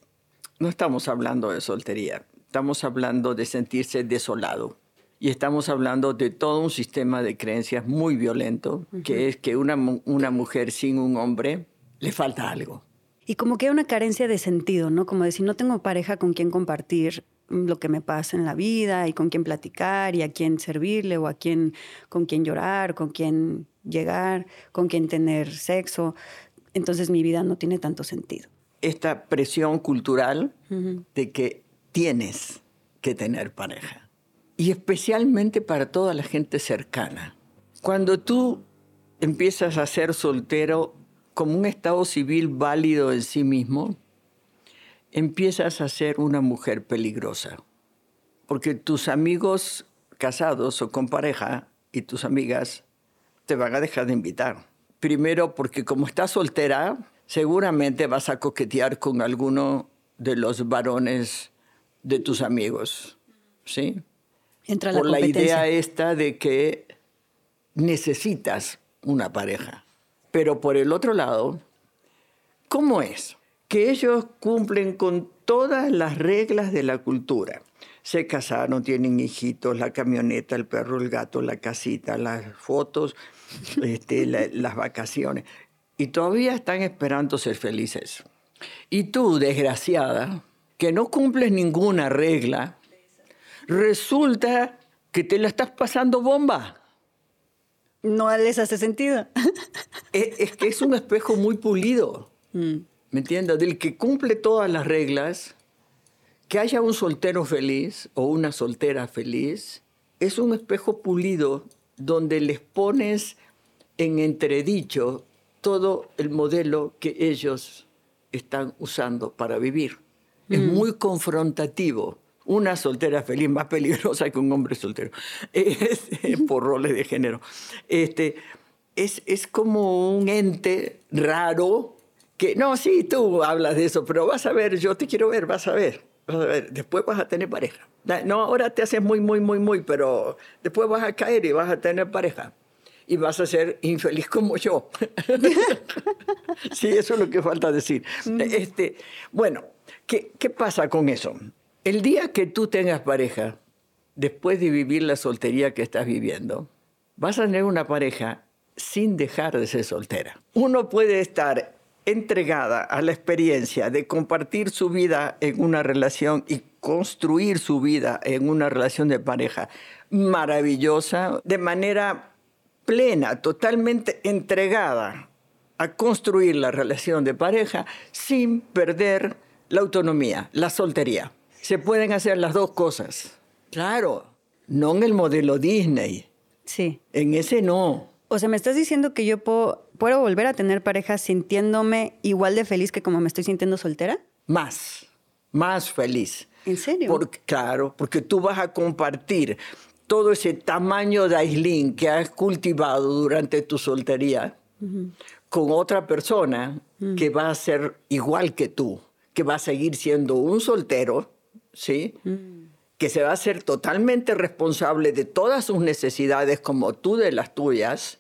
no estamos hablando de soltería, estamos hablando de sentirse desolado. Y estamos hablando de todo un sistema de creencias muy violento, que es que una, una mujer sin un hombre le falta algo. Y como que hay una carencia de sentido, ¿no? Como decir, no tengo pareja con quien compartir lo que me pasa en la vida y con quién platicar y a quién servirle o a quién con quién llorar, con quién llegar, con quién tener sexo. Entonces mi vida no tiene tanto sentido. Esta presión cultural de que tienes que tener pareja. Y especialmente para toda la gente cercana. Cuando tú empiezas a ser soltero como un estado civil válido en sí mismo, empiezas a ser una mujer peligrosa. Porque tus amigos casados o con pareja y tus amigas te van a dejar de invitar. Primero porque como estás soltera, seguramente vas a coquetear con alguno de los varones de tus amigos. ¿Sí? Entra la Por la idea esta de que necesitas una pareja. Pero por el otro lado, ¿cómo es? que ellos cumplen con todas las reglas de la cultura. Se casaron, tienen hijitos, la camioneta, el perro, el gato, la casita, las fotos, este, las vacaciones. Y todavía están esperando ser felices. Y tú, desgraciada, que no cumples ninguna regla, resulta que te la estás pasando bomba. No les hace sentido. Es, que es un espejo muy pulido. Mm. ¿me entiendes? Del que cumple todas las reglas, que haya un soltero feliz o una soltera feliz, es un espejo pulido donde les pones en entredicho todo el modelo que ellos están usando para vivir. Es mm. muy confrontativo. Una soltera feliz más peligrosa que un hombre soltero, es, por roles de género. Este, es, es como un ente raro que no, sí, tú hablas de eso, pero vas a ver, yo te quiero ver, vas a ver, vas a ver, después vas a tener pareja. No, ahora te haces muy, muy, muy, muy, pero después vas a caer y vas a tener pareja. Y vas a ser infeliz como yo. sí, eso es lo que falta decir. Este, bueno, ¿qué, ¿qué pasa con eso? El día que tú tengas pareja, después de vivir la soltería que estás viviendo, vas a tener una pareja sin dejar de ser soltera. Uno puede estar entregada a la experiencia de compartir su vida en una relación y construir su vida en una relación de pareja maravillosa, de manera plena, totalmente entregada a construir la relación de pareja sin perder la autonomía, la soltería. Se pueden hacer las dos cosas. Claro, no en el modelo Disney. Sí. En ese no. O sea, me estás diciendo que yo puedo, puedo volver a tener pareja sintiéndome igual de feliz que como me estoy sintiendo soltera? Más, más feliz. ¿En serio? Porque, claro, porque tú vas a compartir todo ese tamaño de aislín que has cultivado durante tu soltería con otra persona que va a ser igual que tú, que va a seguir siendo un soltero, ¿sí? Que se va a ser totalmente responsable de todas sus necesidades como tú de las tuyas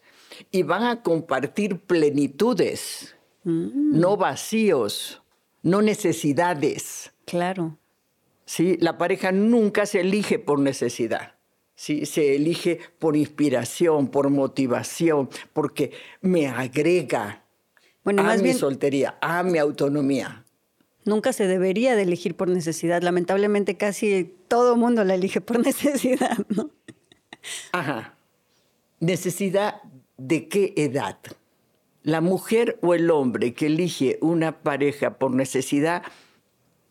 y van a compartir plenitudes, no vacíos, no necesidades. Claro. ¿sí? La pareja nunca se elige por necesidad. ¿sí? Se elige por inspiración, por motivación, porque me agrega bueno, a más mi bien, soltería, a mi autonomía. Nunca se debería de elegir por necesidad. Lamentablemente casi todo mundo la elige por necesidad, ¿no? Ajá. ¿Necesidad de qué edad? La mujer o el hombre que elige una pareja por necesidad,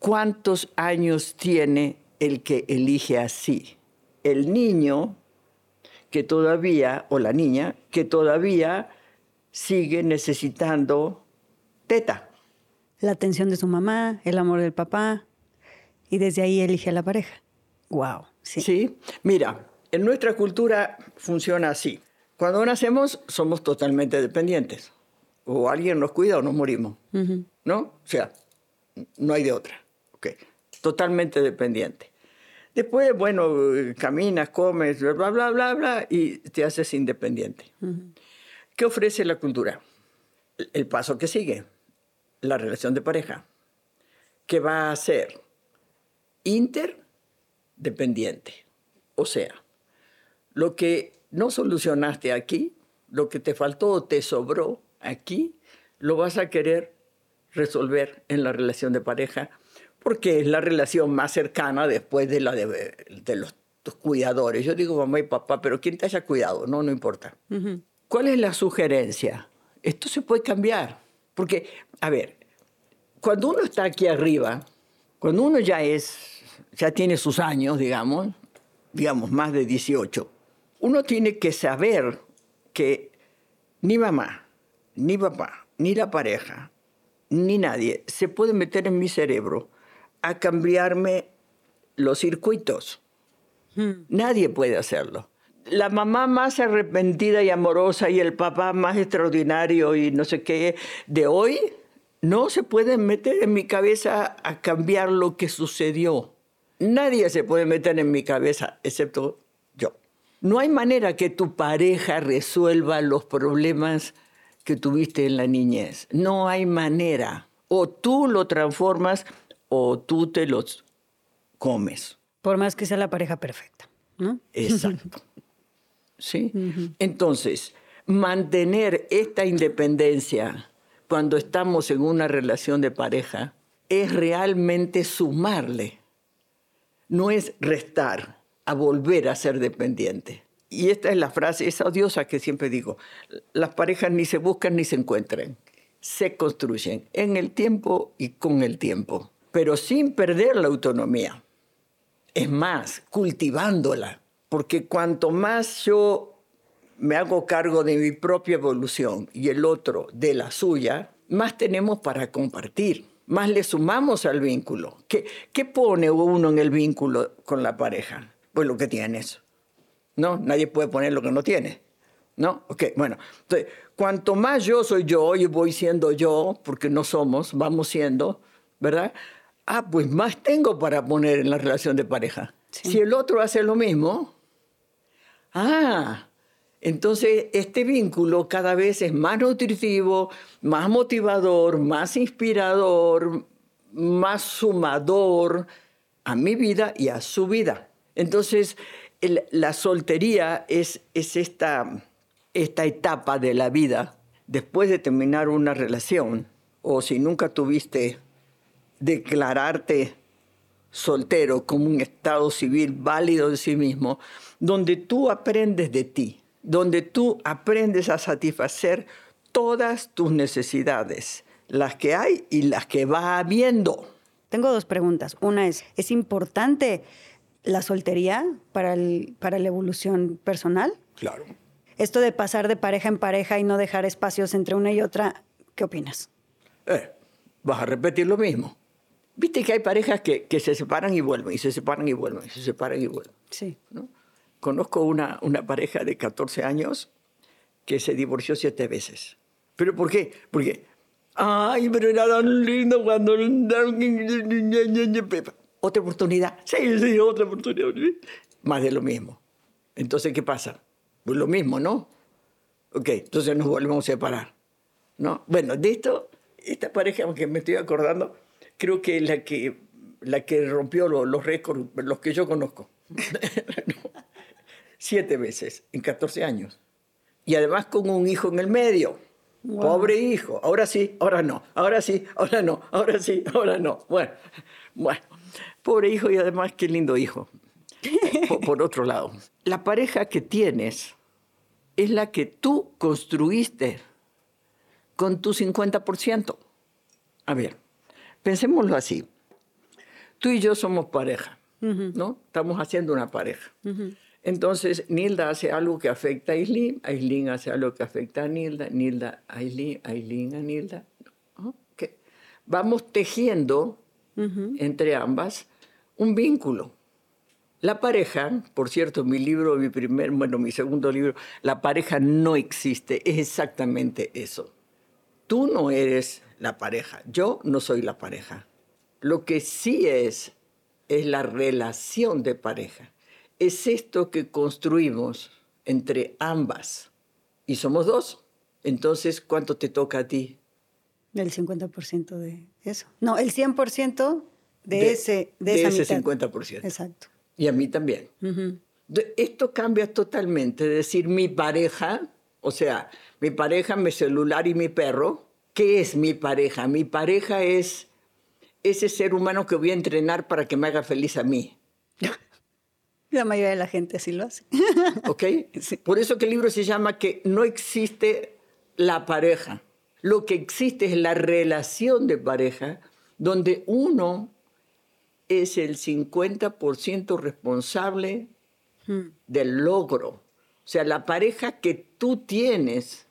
¿cuántos años tiene el que elige así? El niño que todavía, o la niña, que todavía sigue necesitando teta. La atención de su mamá, el amor del papá, y desde ahí elige a la pareja. Wow. Sí. Sí, mira, en nuestra cultura funciona así. Cuando nacemos somos totalmente dependientes. O alguien nos cuida o nos morimos. ¿No? O sea, no hay de otra. Okay. Totalmente dependiente. Después, bueno, caminas, comes, bla, bla, bla, bla, y te haces independiente. ¿Qué ofrece la cultura? El paso que sigue, la relación de pareja. ¿Qué va a ser? Interdependiente. O sea, lo que no solucionaste aquí, lo que te faltó o te sobró aquí, lo vas a querer resolver en la relación de pareja, porque es la relación más cercana después de la de, de los tus cuidadores. Yo digo mamá y papá, pero ¿quién te haya cuidado? No, no importa. ¿Cuál es la sugerencia? Esto se puede cambiar, porque, a ver, cuando uno está aquí arriba, cuando uno ya es, ya tiene sus años, digamos, digamos más de 18, uno tiene que saber que ni mamá, ni papá, ni la pareja, ni nadie se puede meter en mi cerebro a cambiarme los circuitos. Nadie puede hacerlo. La mamá más arrepentida y amorosa y el papá más extraordinario y no sé qué de hoy no se pueden meter en mi cabeza a cambiar lo que sucedió. Nadie se puede meter en mi cabeza excepto yo. No hay manera que tu pareja resuelva los problemas que tuviste en la niñez. No hay manera. O tú lo transformas o tú te los comes. Por más que sea la pareja perfecta, ¿no? Exacto. ¿Sí? Entonces, mantener esta independencia cuando estamos en una relación de pareja es realmente sumarle, no es restar a volver a ser dependiente. Y esta es la frase, esa odiosa que siempre digo, las parejas ni se buscan ni se encuentran, se construyen en el tiempo y con el tiempo, pero sin perder la autonomía. Es más, cultivándola, porque cuanto más yo me hago cargo de mi propia evolución y el otro de la suya, más tenemos para compartir, más le sumamos al vínculo. ¿Qué, qué pone uno en el vínculo con la pareja? Pues lo que tienes. ¿No? Nadie puede poner lo que no tiene. ¿No? Ok, bueno. Entonces, cuanto más yo soy yo y voy siendo yo, porque no somos, vamos siendo, ¿verdad? Ah, pues más tengo para poner en la relación de pareja. Sí. Si el otro hace lo mismo, ah, entonces este vínculo cada vez es más nutritivo, más motivador, más inspirador, más sumador a mi vida y a su vida. Entonces, la soltería es, es esta, esta etapa de la vida, después de terminar una relación, o si nunca tuviste declararte soltero como un estado civil válido de sí mismo, donde tú aprendes de ti, donde tú aprendes a satisfacer todas tus necesidades, las que hay y las que va habiendo. Tengo dos preguntas. Una es, ¿es importante la soltería para, para la evolución personal? Claro. Esto de pasar de pareja en pareja y no dejar espacios entre una y otra, ¿qué opinas? Eh, vas a repetir lo mismo. Viste que hay parejas que, que, se separan y vuelven, y se separan y vuelven, y se separan y vuelven. Sí. ¿no? Conozco una, una pareja de 14 años que se divorció siete veces. ¿Pero por qué? Porque, ay, pero era tan lindo cuando... Otra oportunidad. Sí, sí, otra oportunidad. Más de lo mismo. Entonces, ¿qué pasa? Pues lo mismo, ¿no? Ok, entonces nos volvemos a separar. ¿no? Bueno, de esto, esta pareja, aunque me estoy acordando, creo que la que, la que rompió los, los récords, los que yo conozco. Siete veces en 14 años. Y además con un hijo en el medio. Pobre hijo. Ahora sí, ahora no. Ahora sí, ahora no. Ahora sí, ahora no. Bueno, bueno. Pobre hijo y además qué lindo hijo. por, por otro lado, la pareja que tienes es la que tú construiste con tu 50%. A ver, pensémoslo así. Tú y yo somos pareja, ¿no? Estamos haciendo una pareja. Entonces, Nilda hace algo que afecta a Aileen, Aileen hace algo que afecta a Nilda, Nilda a Aileen, Aileen a Nilda. Okay. Vamos tejiendo entre ambas un vínculo. La pareja, por cierto, mi libro, mi primer, bueno, mi segundo libro, La pareja no existe, es exactamente eso. Tú no eres la pareja, yo no soy la pareja. Lo que sí es, es la relación de pareja. Es esto que construimos entre ambas. Y somos dos. Entonces, ¿cuánto te toca a ti? El 50% de eso. No, el 100% de, ese, de, ese 50%. Exacto. Y a mí también. Esto cambia totalmente. Decir mi pareja, o sea, mi pareja, mi celular y mi perro. ¿Qué es mi pareja? Mi pareja es ese ser humano que voy a entrenar para que me haga feliz a mí. La mayoría de la gente así lo hace. ¿Ok? Por eso que el libro se llama que no existe la pareja. Lo que existe es la relación de pareja donde uno es el 50% responsable hmm. del logro. O sea, la pareja que tú tienes,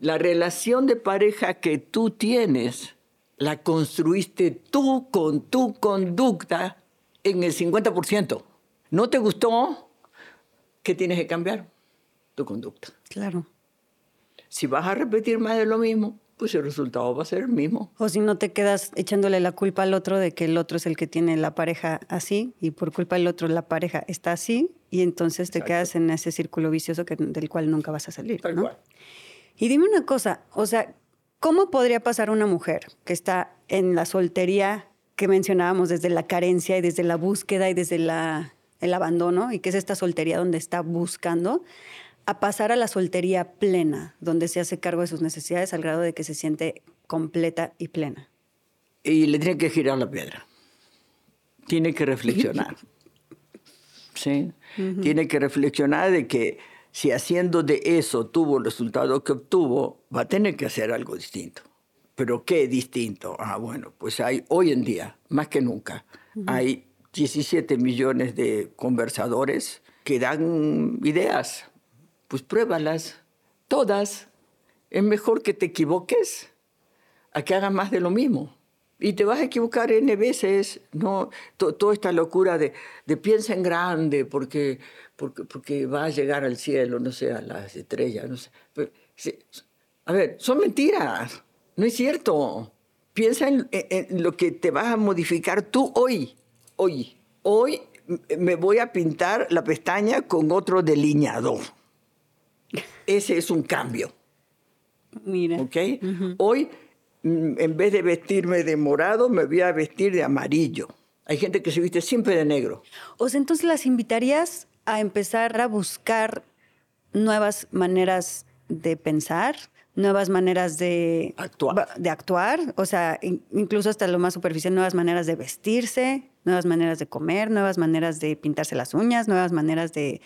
la relación de pareja que tú tienes, la construiste tú con tu conducta en el 50%. ¿No te gustó? ¿Qué tienes que cambiar? Tu conducta. Claro. Si vas a repetir más de lo mismo, pues el resultado va a ser el mismo. O si no te quedas echándole la culpa al otro de que el otro es el que tiene la pareja así y por culpa del otro la pareja está así y entonces te quedas en ese círculo vicioso que, del cual nunca vas a salir. Tal cual. Y dime una cosa, o sea, ¿cómo podría pasar una mujer que está en la soltería que mencionábamos desde la carencia y desde la búsqueda y desde la, el abandono y que es esta soltería donde está buscando a pasar a la soltería plena, donde se hace cargo de sus necesidades al grado de que se siente completa y plena. Y le tiene que girar la piedra. Tiene que reflexionar. ¿Sí? Tiene que reflexionar de que si haciendo de eso tuvo el resultado que obtuvo, va a tener que hacer algo distinto. ¿Pero qué distinto? Ah, bueno, pues hay hoy en día, más que nunca, hay 17 millones de conversadores que dan ideas, pues pruébalas, todas. Es mejor que te equivoques a que hagas más de lo mismo. Y te vas a equivocar N veces, ¿no? toda esta locura de, de, piensa en grande porque, porque, porque va a llegar al cielo, no sé, a las estrellas, no sé. a ver, son mentiras, no es cierto. Piensa en, en, lo que te vas a modificar tú hoy, hoy. Hoy me voy a pintar la pestaña con otro delineador. Ese es un cambio. Mira. ¿Ok? Hoy, mm, en vez de vestirme de morado, me voy a vestir de amarillo. Hay gente que se viste siempre de negro. O sea, entonces las invitarías a empezar a buscar nuevas maneras de pensar, nuevas maneras de actuar. de actuar, o sea, incluso hasta lo más superficial, nuevas maneras de vestirse, nuevas maneras de comer, nuevas maneras de pintarse las uñas, nuevas maneras de,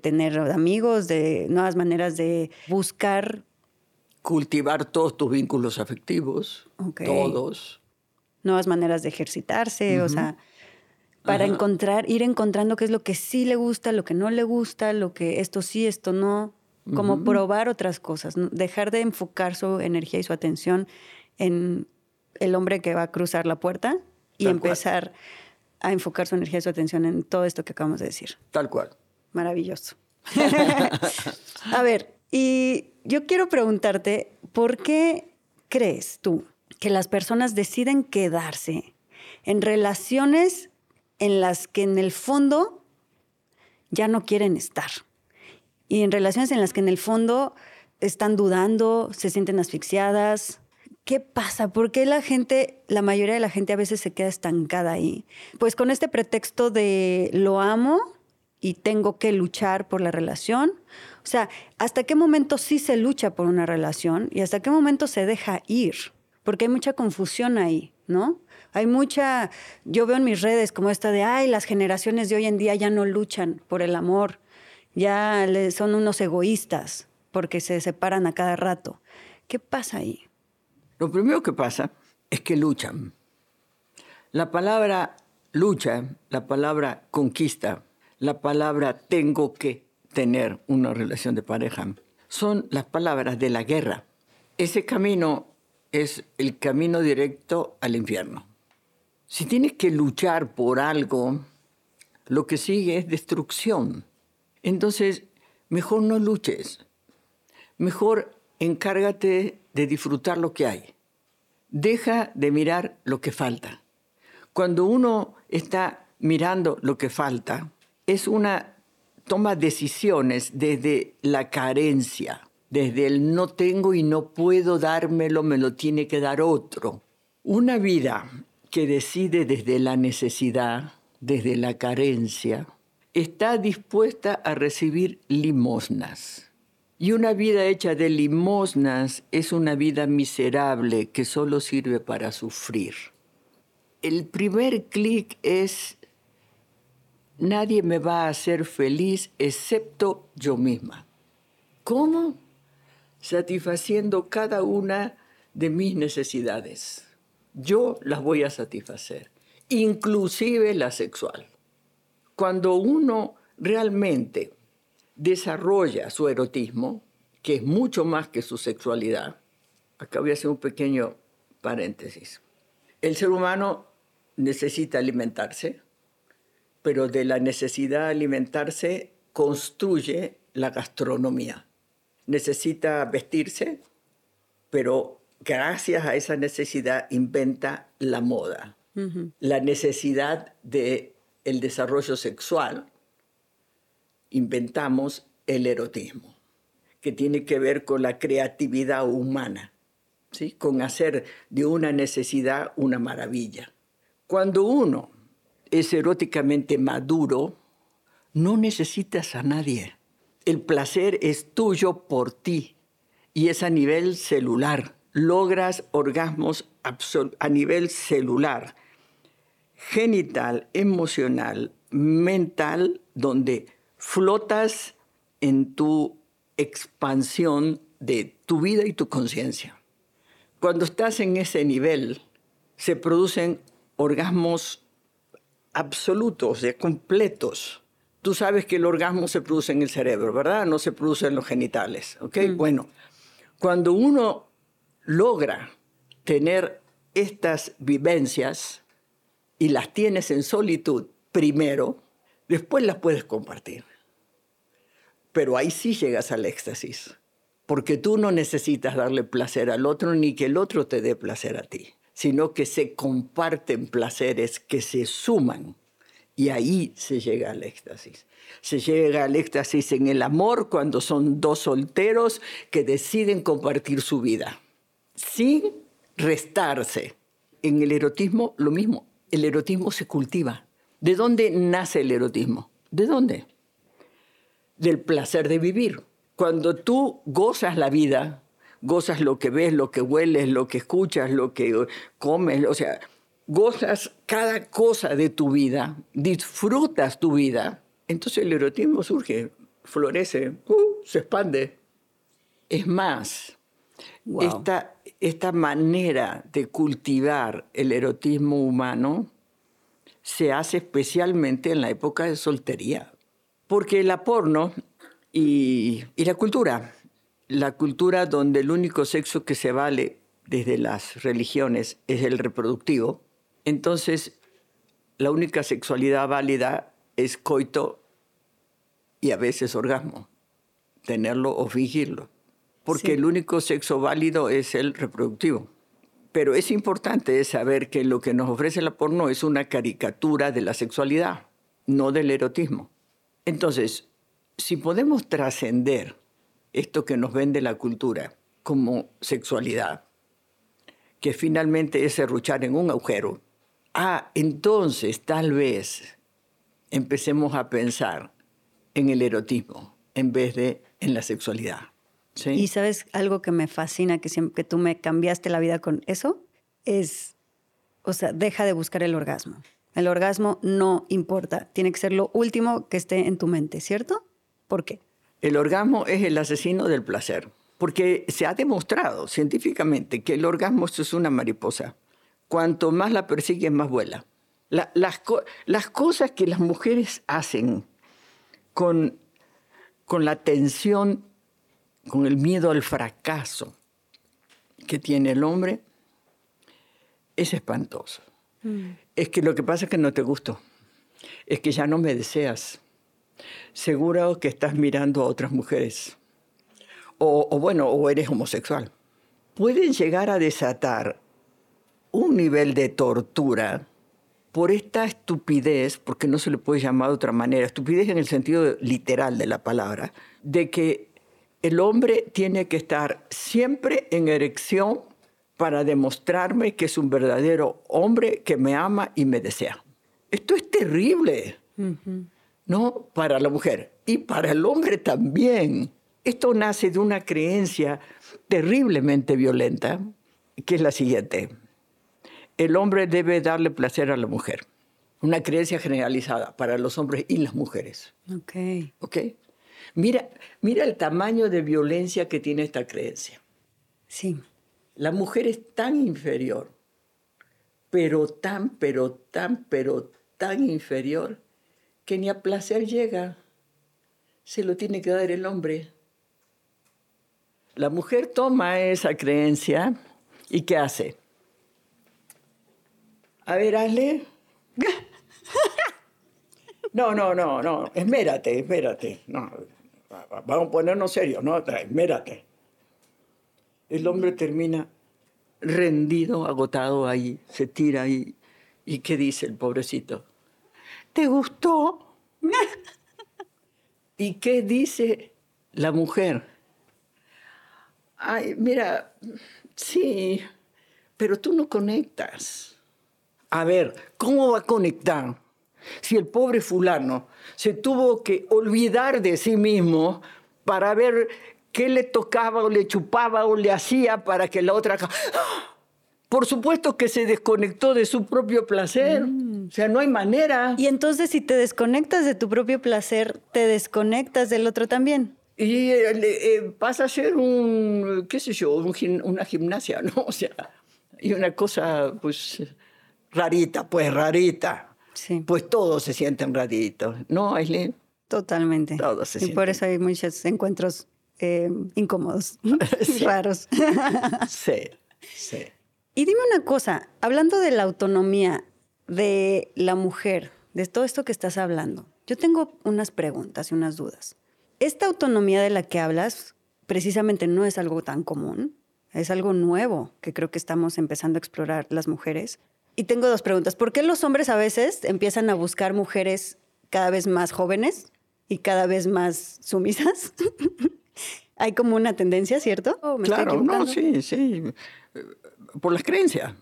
tener amigos, de nuevas maneras de buscar. Cultivar todos tus vínculos afectivos, todos. Nuevas maneras de ejercitarse, o sea, para encontrar, ir encontrando qué es lo que sí le gusta, lo que no le gusta, lo que esto sí, esto no como probar otras cosas, dejar de enfocar su energía y su atención en el hombre que va a cruzar la puerta y empezar a enfocar su energía y su atención en todo esto que acabamos de decir. Tal cual. Maravilloso. a ver, y yo quiero preguntarte, ¿por qué crees tú que las personas deciden quedarse en relaciones en las que en el fondo ya no quieren estar? Y en relaciones en las que en el fondo están dudando, se sienten asfixiadas. ¿Qué pasa? ¿Por qué la gente, la mayoría de la gente a veces se queda estancada ahí? Pues con este pretexto de lo amo y tengo que luchar por la relación. O sea, ¿hasta qué momento sí se lucha por una relación y hasta qué momento se deja ir? Porque hay mucha confusión ahí, ¿no? Hay mucha, yo veo en mis redes como esta de, ay, las generaciones de hoy en día ya no luchan por el amor, ya son unos egoístas porque se separan a cada rato. ¿Qué pasa ahí? Lo primero que pasa es que luchan. La palabra lucha, la palabra conquista, la palabra tengo que tener una relación de pareja, son las palabras de la guerra. Ese camino es el camino directo al infierno. Si tienes que luchar por algo, lo que sigue es destrucción. Entonces, mejor no luches. Mejor encárgate de disfrutar lo que hay. Deja de mirar lo que falta. Cuando uno está mirando lo que falta, es una toma decisiones desde la carencia, desde el no tengo y no puedo dármelo, me lo tiene que dar otro. Una vida que decide desde la necesidad, desde la carencia, está dispuesta a recibir limosnas. Y una vida hecha de limosnas es una vida miserable que solo sirve para sufrir. El primer clic es, nadie me va a hacer feliz excepto yo misma. ¿Cómo? Satisfaciendo cada una de mis necesidades. Yo las voy a satisfacer, inclusive la sexual. Cuando uno realmente desarrolla su erotismo, que es mucho más que su sexualidad, acá voy a hacer un pequeño paréntesis. El ser humano necesita alimentarse, pero de la necesidad de alimentarse construye la gastronomía. Necesita vestirse, pero gracias a esa necesidad inventa la moda. La necesidad de el desarrollo sexual, inventamos el erotismo, que tiene que ver con la creatividad humana, ¿sí? con hacer de una necesidad una maravilla. Cuando uno es eróticamente maduro, no necesitas a nadie. El placer es tuyo por ti y es a nivel celular. Logras orgasmos a nivel celular genital, emocional, mental, donde flotas en tu expansión de tu vida y tu conciencia. Cuando estás en ese nivel, se producen orgasmos absolutos, de completos. Tú sabes que el orgasmo se produce en el cerebro, ¿verdad? No se produce en los genitales, ¿ok? Mm. Bueno, cuando uno logra tener estas vivencias, y las tienes en solitud primero, después las puedes compartir. Pero ahí sí llegas al éxtasis, porque tú no necesitas darle placer al otro ni que el otro te dé placer a ti, sino que se comparten placeres que se suman y ahí se llega al éxtasis. Se llega al éxtasis en el amor cuando son dos solteros que deciden compartir su vida, sin restarse. En el erotismo lo mismo, el erotismo se cultiva. ¿De dónde nace el erotismo? ¿De dónde? Del placer de vivir. cuando tú gozas la vida, gozas lo que ves, lo que hueles, lo que escuchas, lo que comes, o sea, gozas cada cosa de tu vida, disfrutas tu vida, entonces el erotismo surge, florece, uh, se expande. Es más, esta, esta manera de cultivar el erotismo humano se hace especialmente en la época de soltería. Porque la porno y, y, la cultura, la cultura donde el único sexo que se vale desde las religiones es el reproductivo, entonces la única sexualidad válida es coito y a veces orgasmo, tenerlo o fingirlo, porque el único sexo válido es el reproductivo. Pero es importante saber que lo que nos ofrece la porno es una caricatura de la sexualidad, no del erotismo. Entonces, si podemos trascender esto que nos vende la cultura como sexualidad, que finalmente es serruchar en un agujero, ah, entonces tal vez empecemos a pensar en el erotismo en vez de en la sexualidad. Y sabes algo que me fascina, que, siempre, que tú me cambiaste la vida con eso, es, o sea, deja de buscar el orgasmo. El orgasmo no importa, tiene que ser lo último que esté en tu mente, ¿cierto? ¿Por qué? El orgasmo es el asesino del placer, porque se ha demostrado científicamente que el orgasmo es una mariposa. Cuanto más la persigues, más vuela. las, las cosas que las mujeres hacen con, con la tensión, con el miedo al fracaso que tiene el hombre, es espantoso. Mm. Es que lo que pasa es que no te gusto, es que ya no me deseas. Seguro que estás mirando a otras mujeres. O, o bueno, o eres homosexual. Pueden llegar a desatar un nivel de tortura por esta estupidez, porque no se le puede llamar de otra manera, estupidez en el sentido literal de la palabra, de que el hombre tiene que estar siempre en erección para demostrarme que es un verdadero hombre que me ama y me desea. Esto es terrible, ¿no? Para la mujer y para el hombre también. Esto nace de una creencia terriblemente violenta, que es la siguiente el hombre debe darle placer a la mujer. Una creencia generalizada para los hombres y las mujeres. Ok. Ok. Mira, mira el tamaño de violencia que tiene esta creencia. Sí. La mujer es tan inferior, pero tan, pero tan, pero tan inferior, que ni a placer llega. Se lo tiene que dar el hombre. La mujer toma esa creencia y ¿qué hace? A ver, hazle. No, no, no, no. Esmérate, espérate. No, vamos a ponernos serios, ¿no? Esmérate. El hombre termina rendido, agotado ahí, se tira ahí. ¿Y qué dice el pobrecito? ¿Te gustó? ¿Y qué dice la mujer? Ay, mira, sí, pero tú no conectas. A ver, ¿cómo va a conectar? Si el pobre fulano se tuvo que olvidar de sí mismo para ver qué le tocaba o le chupaba o le hacía para que la otra... Por supuesto que se desconectó de su propio placer. Mm. O sea, no hay manera. Y entonces si te desconectas de tu propio placer, te desconectas del otro también. Y eh, eh, pasa a ser un, qué sé yo, una gimnasia, ¿no? O sea, y una cosa, pues, rarita, pues rarita. Sí. Pues todos se sienten raritos, ¿no, Aileen? Totalmente. Todos se y por eso hay muchos encuentros eh, incómodos, raros. sí, sí. Y dime una cosa, hablando de la autonomía de la mujer, de todo esto que estás hablando, yo tengo unas preguntas y unas dudas. Esta autonomía de la que hablas precisamente no es algo tan común, es algo nuevo que creo que estamos empezando a explorar las mujeres. Y tengo dos preguntas. ¿Por qué los hombres a veces empiezan a buscar mujeres cada vez más jóvenes y cada vez más sumisas? Hay como una tendencia, ¿cierto? claro, no, sí, sí. Por las creencias.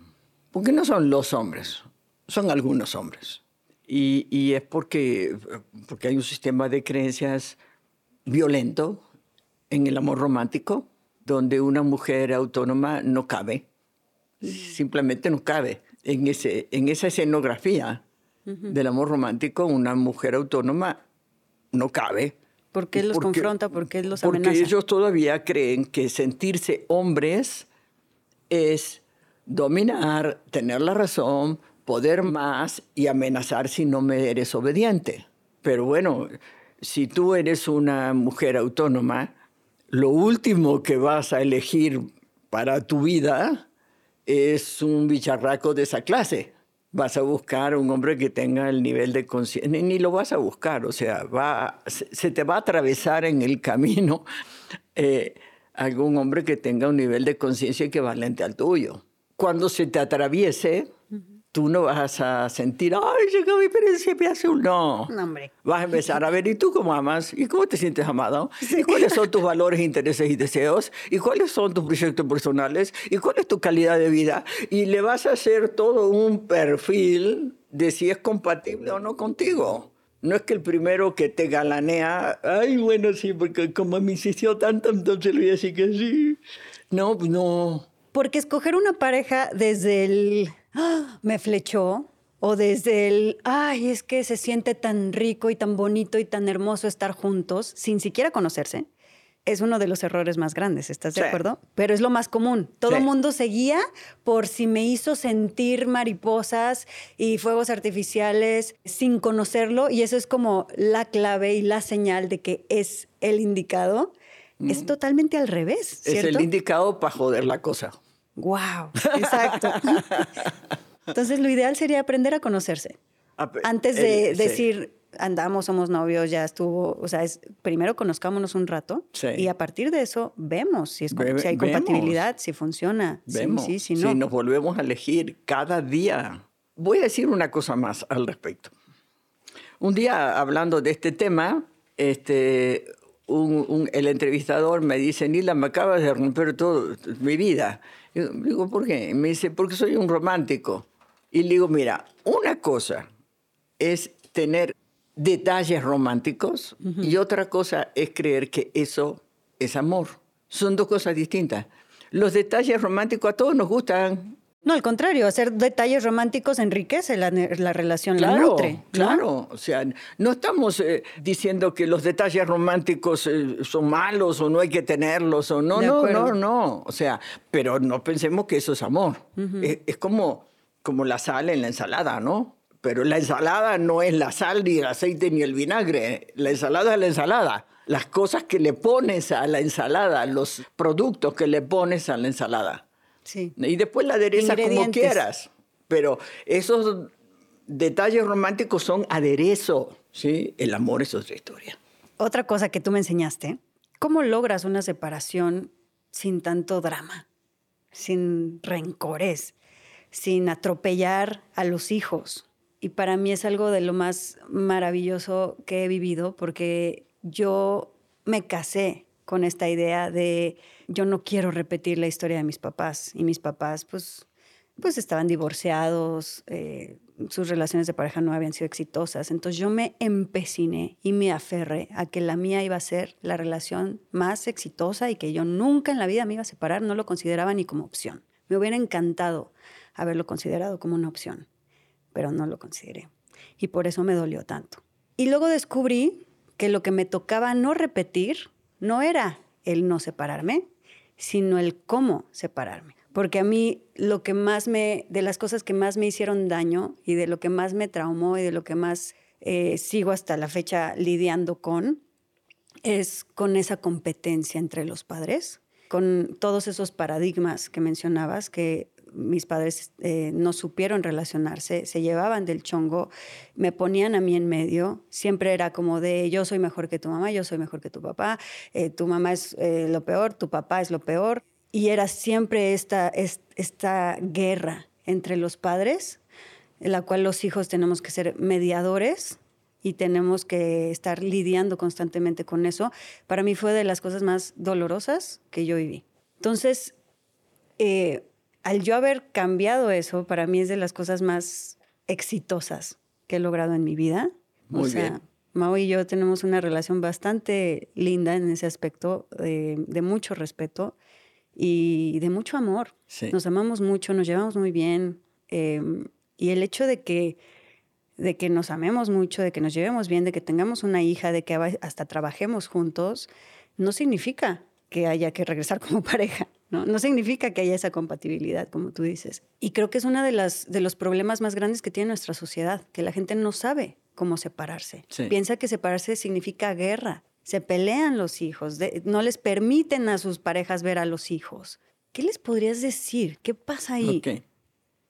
Porque no son los hombres, son algunos hombres. Y, y es porque, porque hay un sistema de creencias violento en el amor romántico, donde una mujer autónoma no cabe, simplemente no cabe. En, ese, en esa escenografía del amor romántico, una mujer autónoma no cabe. ¿Por qué los confronta? ¿Por qué los amenaza? Porque ellos todavía creen que sentirse hombres es dominar, tener la razón, poder más y amenazar si no me eres obediente. Pero bueno, si tú eres una mujer autónoma, lo último que vas a elegir para tu vida es un bicharraco de esa clase. Vas a buscar un hombre que tenga el nivel de conciencia, ni, lo vas a buscar, o sea, va, se, te va a atravesar en el camino eh, algún hombre que tenga un nivel de conciencia equivalente al tuyo. Cuando se te atraviese, tú no vas a sentir, ay, llegó mi príncipe azul. No. no hombre. Vas a empezar a ver, ¿y tú cómo amas? ¿Y cómo te sientes amado? ¿Y cuáles son tus valores, intereses y deseos? ¿Y cuáles son tus proyectos personales? ¿Y cuál es tu calidad de vida? Y le vas a hacer todo un perfil de si es compatible o no contigo. No es que el primero que te galanea, ay, bueno, sí, porque como me insistió tanto, entonces le voy a decir que sí. No, pues no. Porque escoger una pareja desde el ¡Ah! me flechó, o desde el, ay, es que se siente tan rico y tan bonito y tan hermoso estar juntos sin siquiera conocerse, es uno de los errores más grandes, ¿estás de acuerdo? Pero es lo más común. Todo el mundo seguía por si me hizo sentir mariposas y fuegos artificiales sin conocerlo y eso es como la clave y la señal de que es el indicado. Es totalmente al revés. Es el indicado para joder la cosa. Wow, exacto. Entonces, lo ideal sería aprender a conocerse. Antes de decir, andamos, somos novios, ya estuvo, o sea, es, primero conozcámonos un rato y a partir de eso vemos si, es, si hay compatibilidad, si funciona. Vemos. Sí, si no. Si nos volvemos a elegir cada día. Voy a decir una cosa más al respecto. Un día, hablando de este tema, este, el entrevistador me dice, Nila, me acabas de romper todo mi vida. Y digo, ¿por qué? Me dice, porque soy un romántico. Y le digo, mira, una cosa es tener detalles románticos y otra cosa es creer que eso es amor. Son dos cosas distintas. Los detalles románticos a todos nos gustan, no, al contrario, hacer detalles románticos enriquece la, relación, la nutre. Claro, o sea, no estamos eh, diciendo que los detalles románticos eh, son malos o no hay que tenerlos o no, no, no, no. O sea, pero no pensemos que eso es amor. es, como, como la sal en la ensalada, ¿no? Pero la ensalada no es la sal, ni el aceite, ni el vinagre. La ensalada es la ensalada. Las cosas que le pones a la ensalada, los productos que le pones a la ensalada. Y después la adereza como quieras. Pero esos detalles románticos son aderezo, ¿sí? El amor es otra historia. Otra cosa que tú me enseñaste, ¿cómo logras una separación sin tanto drama, sin rencores, sin atropellar a los hijos? Y para mí es algo de lo más maravilloso que he vivido porque yo me casé con esta idea de yo no quiero repetir la historia de mis papás. Y mis papás, pues, pues estaban divorciados, eh, sus relaciones de pareja no habían sido exitosas. Entonces yo me empeciné y me aferré a que la mía iba a ser la relación más exitosa y que yo nunca en la vida me iba a separar, no lo consideraba ni como opción. Me hubiera encantado haberlo considerado como una opción, pero no lo consideré. Y por eso me dolió tanto. Y luego descubrí que lo que me tocaba no repetir no era el no separarme, sino el cómo separarme. Porque a mí lo que más me, de las cosas que más me hicieron daño y de lo que más me traumó y de lo que más eh, sigo hasta la fecha lidiando con, es con esa competencia entre los padres, con todos esos paradigmas que mencionabas, que mis padres eh, no supieron relacionarse, se llevaban del chongo, me ponían a mí en medio, siempre era como de yo soy mejor que tu mamá, yo soy mejor que tu papá, eh, tu mamá es eh, lo peor, tu papá es lo peor, y era siempre esta, esta guerra entre los padres, en la cual los hijos tenemos que ser mediadores y tenemos que estar lidiando constantemente con eso, para mí fue de las cosas más dolorosas que yo viví. Entonces, al yo haber cambiado eso, para mí es de las cosas más exitosas que he logrado en mi vida. Muy bien. Mao y yo tenemos una relación bastante linda en ese aspecto, de mucho respeto y de mucho amor. Nos amamos mucho, nos llevamos muy bien. Em, y el hecho de que, de que nos amemos mucho, de que nos llevemos bien, de que tengamos una hija, de que hasta trabajemos juntos, no significa que haya que regresar como pareja. ¿No? no significa que haya esa compatibilidad, como tú dices. Y creo que es uno de, las, de los problemas más grandes que tiene nuestra sociedad, que la gente no sabe cómo separarse. Piensa que separarse significa guerra, se pelean los hijos, no les permiten a sus parejas ver a los hijos. ¿Qué les podrías decir? ¿Qué pasa ahí?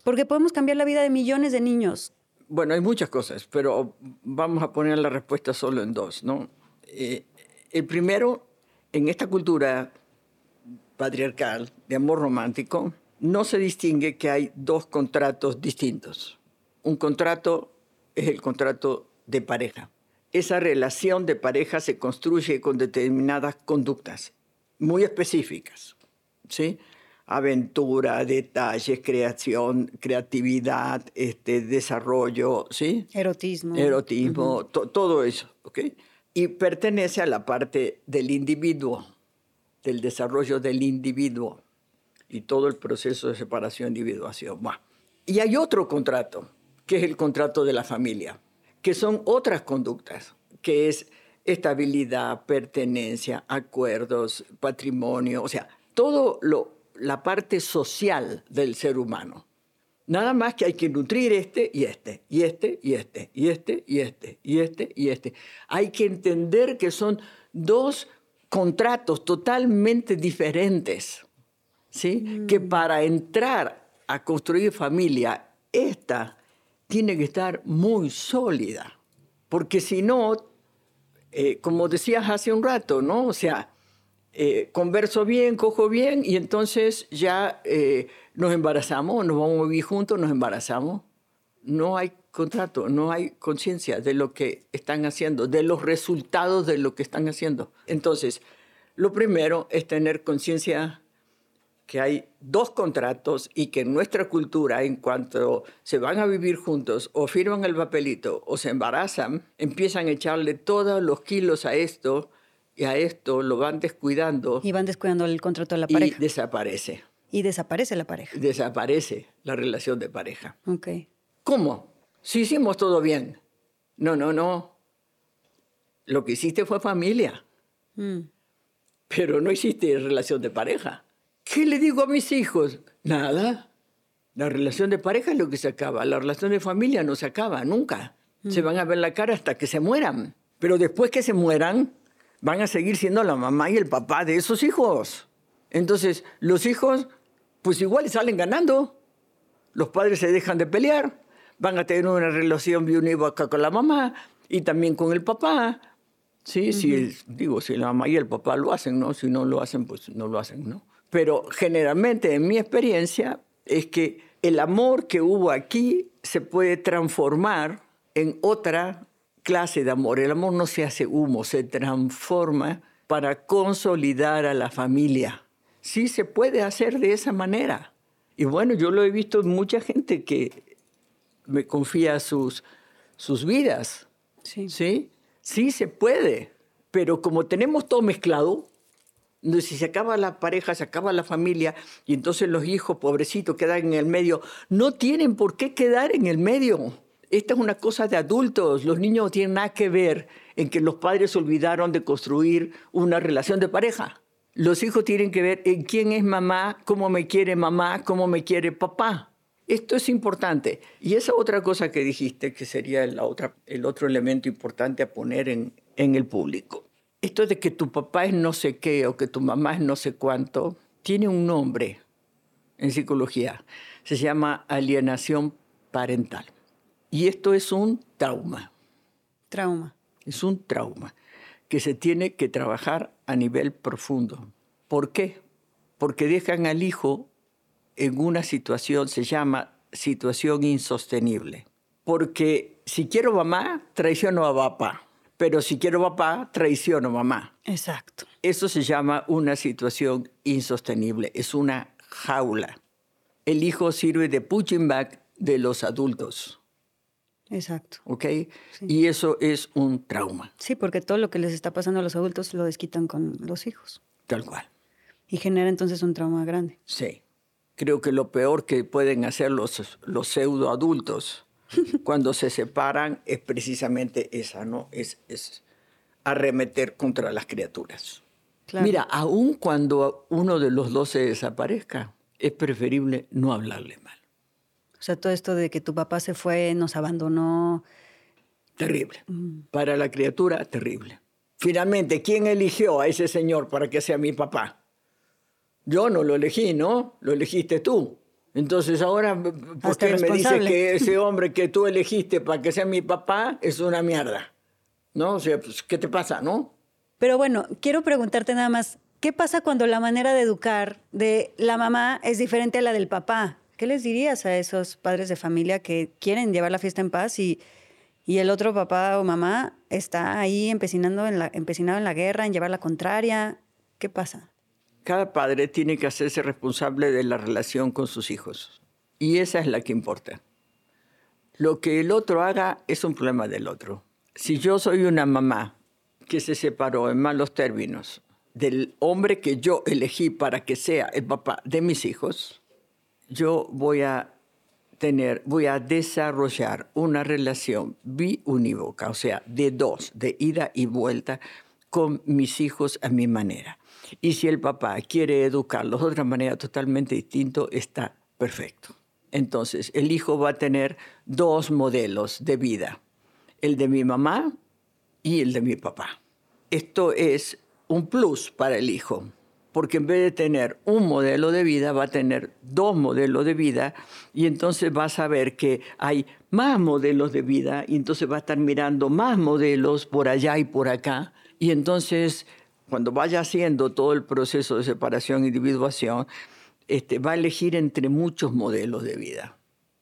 Porque podemos cambiar la vida de millones de niños. Bueno, hay muchas cosas, pero vamos a poner la respuesta solo en dos, ¿no? Eh, el primero, en esta cultura patriarcal de amor romántico, no se distingue que hay dos contratos distintos. Un contrato es el contrato de pareja esa relación de pareja se construye con determinadas conductas muy específicas, ¿sí? Aventura, detalles, creación, creatividad, este, desarrollo, ¿sí? Erotismo. Erotismo, todo eso, ¿ok? Y pertenece a la parte del individuo, del desarrollo del individuo y todo el proceso de separación, individuación. Y hay otro contrato, que es el contrato de la familia que son otras conductas, que es estabilidad, pertenencia, acuerdos, patrimonio, o sea, todo lo, la parte social del ser humano. Nada más que hay que nutrir este y este, y este y este, y este y este, y este y este. Hay que entender que son dos contratos totalmente diferentes, ¿sí? Que mm. para entrar a construir familia, esta tiene que estar muy sólida, porque si no, eh, como decías hace un rato, ¿no? O sea, eh, converso bien, cojo bien y entonces ya eh, nos embarazamos, nos vamos a vivir juntos, nos embarazamos. No hay contrato, no hay conciencia de lo que están haciendo, de los resultados de lo que están haciendo. Entonces, lo primero es tener conciencia que hay dos contratos y que en nuestra cultura, en cuanto se van a vivir juntos o firman el papelito o se embarazan, empiezan a echarle todos los kilos a esto y a esto lo van descuidando. Y van descuidando el contrato de la pareja. Y desaparece. Y desaparece la pareja. Desaparece la relación de pareja. Ok. ¿Cómo? Si hicimos todo bien. No, no, no. Lo que hiciste fue familia. Mm. Pero no hiciste relación de pareja. ¿Qué le digo a mis hijos? Nada. La relación de pareja es lo que se acaba. La relación de familia no se acaba nunca. Se mm. van a ver la cara hasta que se mueran. Pero después que se mueran, van a seguir siendo la mamá y el papá de esos hijos. Entonces, los hijos, pues igual salen ganando. Los padres se dejan de pelear, van a tener una relación unívoca con la mamá y también con el papá. Sí, sí, digo, si la mamá y el papá lo hacen, ¿no? Si no lo hacen, pues no lo hacen, ¿no? Pero generalmente en mi experiencia es que el amor que hubo aquí se puede transformar en otra clase de amor. El amor no se hace humo, se transforma para consolidar a la familia. Sí se puede hacer de esa manera. Y bueno, yo lo he visto en mucha gente que me confía sus, sus vidas. Sí. sí. Sí se puede. Pero como tenemos todo mezclado, si se acaba la pareja, se acaba la familia y entonces los hijos, pobrecitos, quedan en el medio. No tienen por qué quedar en el medio. Esta es una cosa de adultos. Los niños no tienen nada que ver en que los padres olvidaron de construir una relación de pareja. Los hijos tienen que ver en quién es mamá, cómo me quiere mamá, cómo me quiere papá. Esto es importante. Y esa otra cosa que dijiste, que sería el otro elemento importante a poner en el público esto de que tu papá es no sé qué o que tu mamá es no sé cuánto, tiene un nombre en psicología. Se llama alienación parental. Y esto es un trauma. Trauma. Es un trauma que se tiene que trabajar a nivel profundo. ¿Por qué? Porque dejan al hijo en una situación, se llama situación insostenible. Porque si quiero mamá, traiciono a papá pero si quiero papá, traiciono mamá. Exacto. Eso se llama una situación insostenible, es una jaula. El hijo sirve de punching bag de los adultos. Exacto. ¿Ok? Y eso es un trauma. Sí, porque todo lo que les está pasando a los adultos lo desquitan con los hijos. Tal cual. Y genera entonces un trauma grande. Sí. Creo que lo peor que pueden hacer los, los pseudo adultos cuando se separan es precisamente esa, ¿no? Es, es arremeter contra las criaturas. Mira, aun cuando uno de los dos se desaparezca, es preferible no hablarle mal. O sea, todo esto de que tu papá se fue, nos abandonó. Terrible. Para la criatura, terrible. Finalmente, ¿quién eligió a ese señor para que sea mi papá? Yo no lo elegí, ¿no? Lo elegiste tú. Entonces ahora, ¿por qué me dices que ese hombre que tú elegiste para que sea mi papá es una mierda? ¿No? O sea, pues, ¿qué te pasa, no? Pero bueno, quiero preguntarte nada más, ¿qué pasa cuando la manera de educar de la mamá es diferente a la del papá? ¿Qué les dirías a esos padres de familia que quieren llevar la fiesta en paz y, y el otro papá o mamá está ahí empecinando en la, empecinado en la guerra, en llevar la contraria? ¿Qué pasa? Cada padre tiene que hacerse responsable de la relación con sus hijos. Y esa es la que importa. Lo que el otro haga es un problema del otro. Si yo soy una mamá que se separó en malos términos del hombre que yo elegí para que sea el papá de mis hijos, yo voy a tener, voy a desarrollar una relación biunívoca, o sea, de dos, de ida y vuelta, con mis hijos a mi manera. Y si el papá quiere educarlos de otra manera totalmente distinta, está perfecto. Entonces, el hijo va a tener dos modelos de vida, el de mi mamá y el de mi papá. Esto es un plus para el hijo porque en vez de tener un modelo de vida, va a tener dos modelos de vida y entonces va a saber que hay más modelos de vida y entonces va a estar mirando más modelos por allá y por acá. Y entonces, cuando vaya haciendo todo el proceso de separación e individuación, este, va a elegir entre muchos modelos de vida.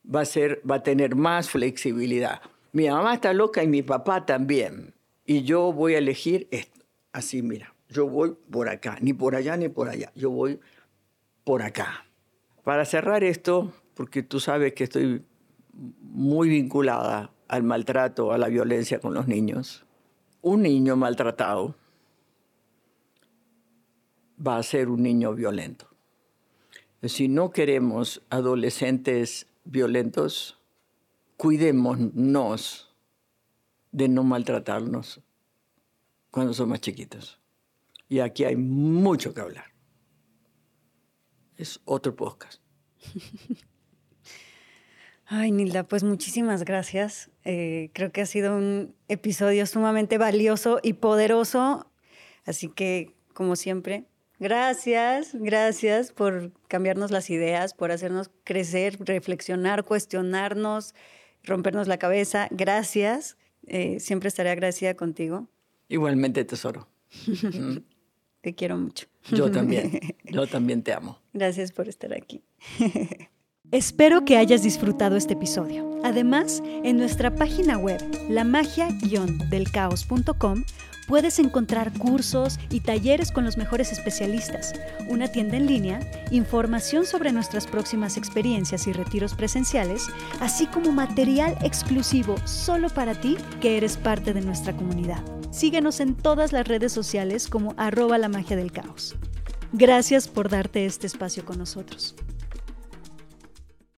Va a, va a tener más flexibilidad. Mi mamá está loca y mi papá también. Y yo voy a elegir esto. Así, mira yo voy por acá, ni por allá ni por allá, yo voy por acá. Para cerrar esto, porque tú sabes que estoy muy vinculada al maltrato, a la violencia con los niños, un niño maltratado va a ser un niño violento. Si no queremos adolescentes violentos, cuidémonos de no maltratarnos cuando somos chiquitos. Y aquí hay mucho que hablar. Es otro podcast. Ay, Nilda, pues muchísimas gracias. Eh, creo que ha sido un episodio sumamente valioso y poderoso. Así que, como siempre, gracias, gracias por cambiarnos las ideas, por hacernos crecer, reflexionar, cuestionarnos, rompernos la cabeza. Gracias. Eh, siempre estaré agradecida contigo. Igualmente, tesoro. Te quiero mucho. Yo también. Yo también te amo. Gracias por estar aquí. Espero que hayas disfrutado este episodio. Además, en nuestra página web, lamagia-delcaos.com, puedes encontrar cursos y talleres con los mejores especialistas, una tienda en línea, información sobre nuestras próximas experiencias y retiros presenciales, así como material exclusivo solo para ti que eres parte de nuestra comunidad. Síguenos en todas las redes sociales como arroba la magia del caos. Gracias por darte este espacio con nosotros.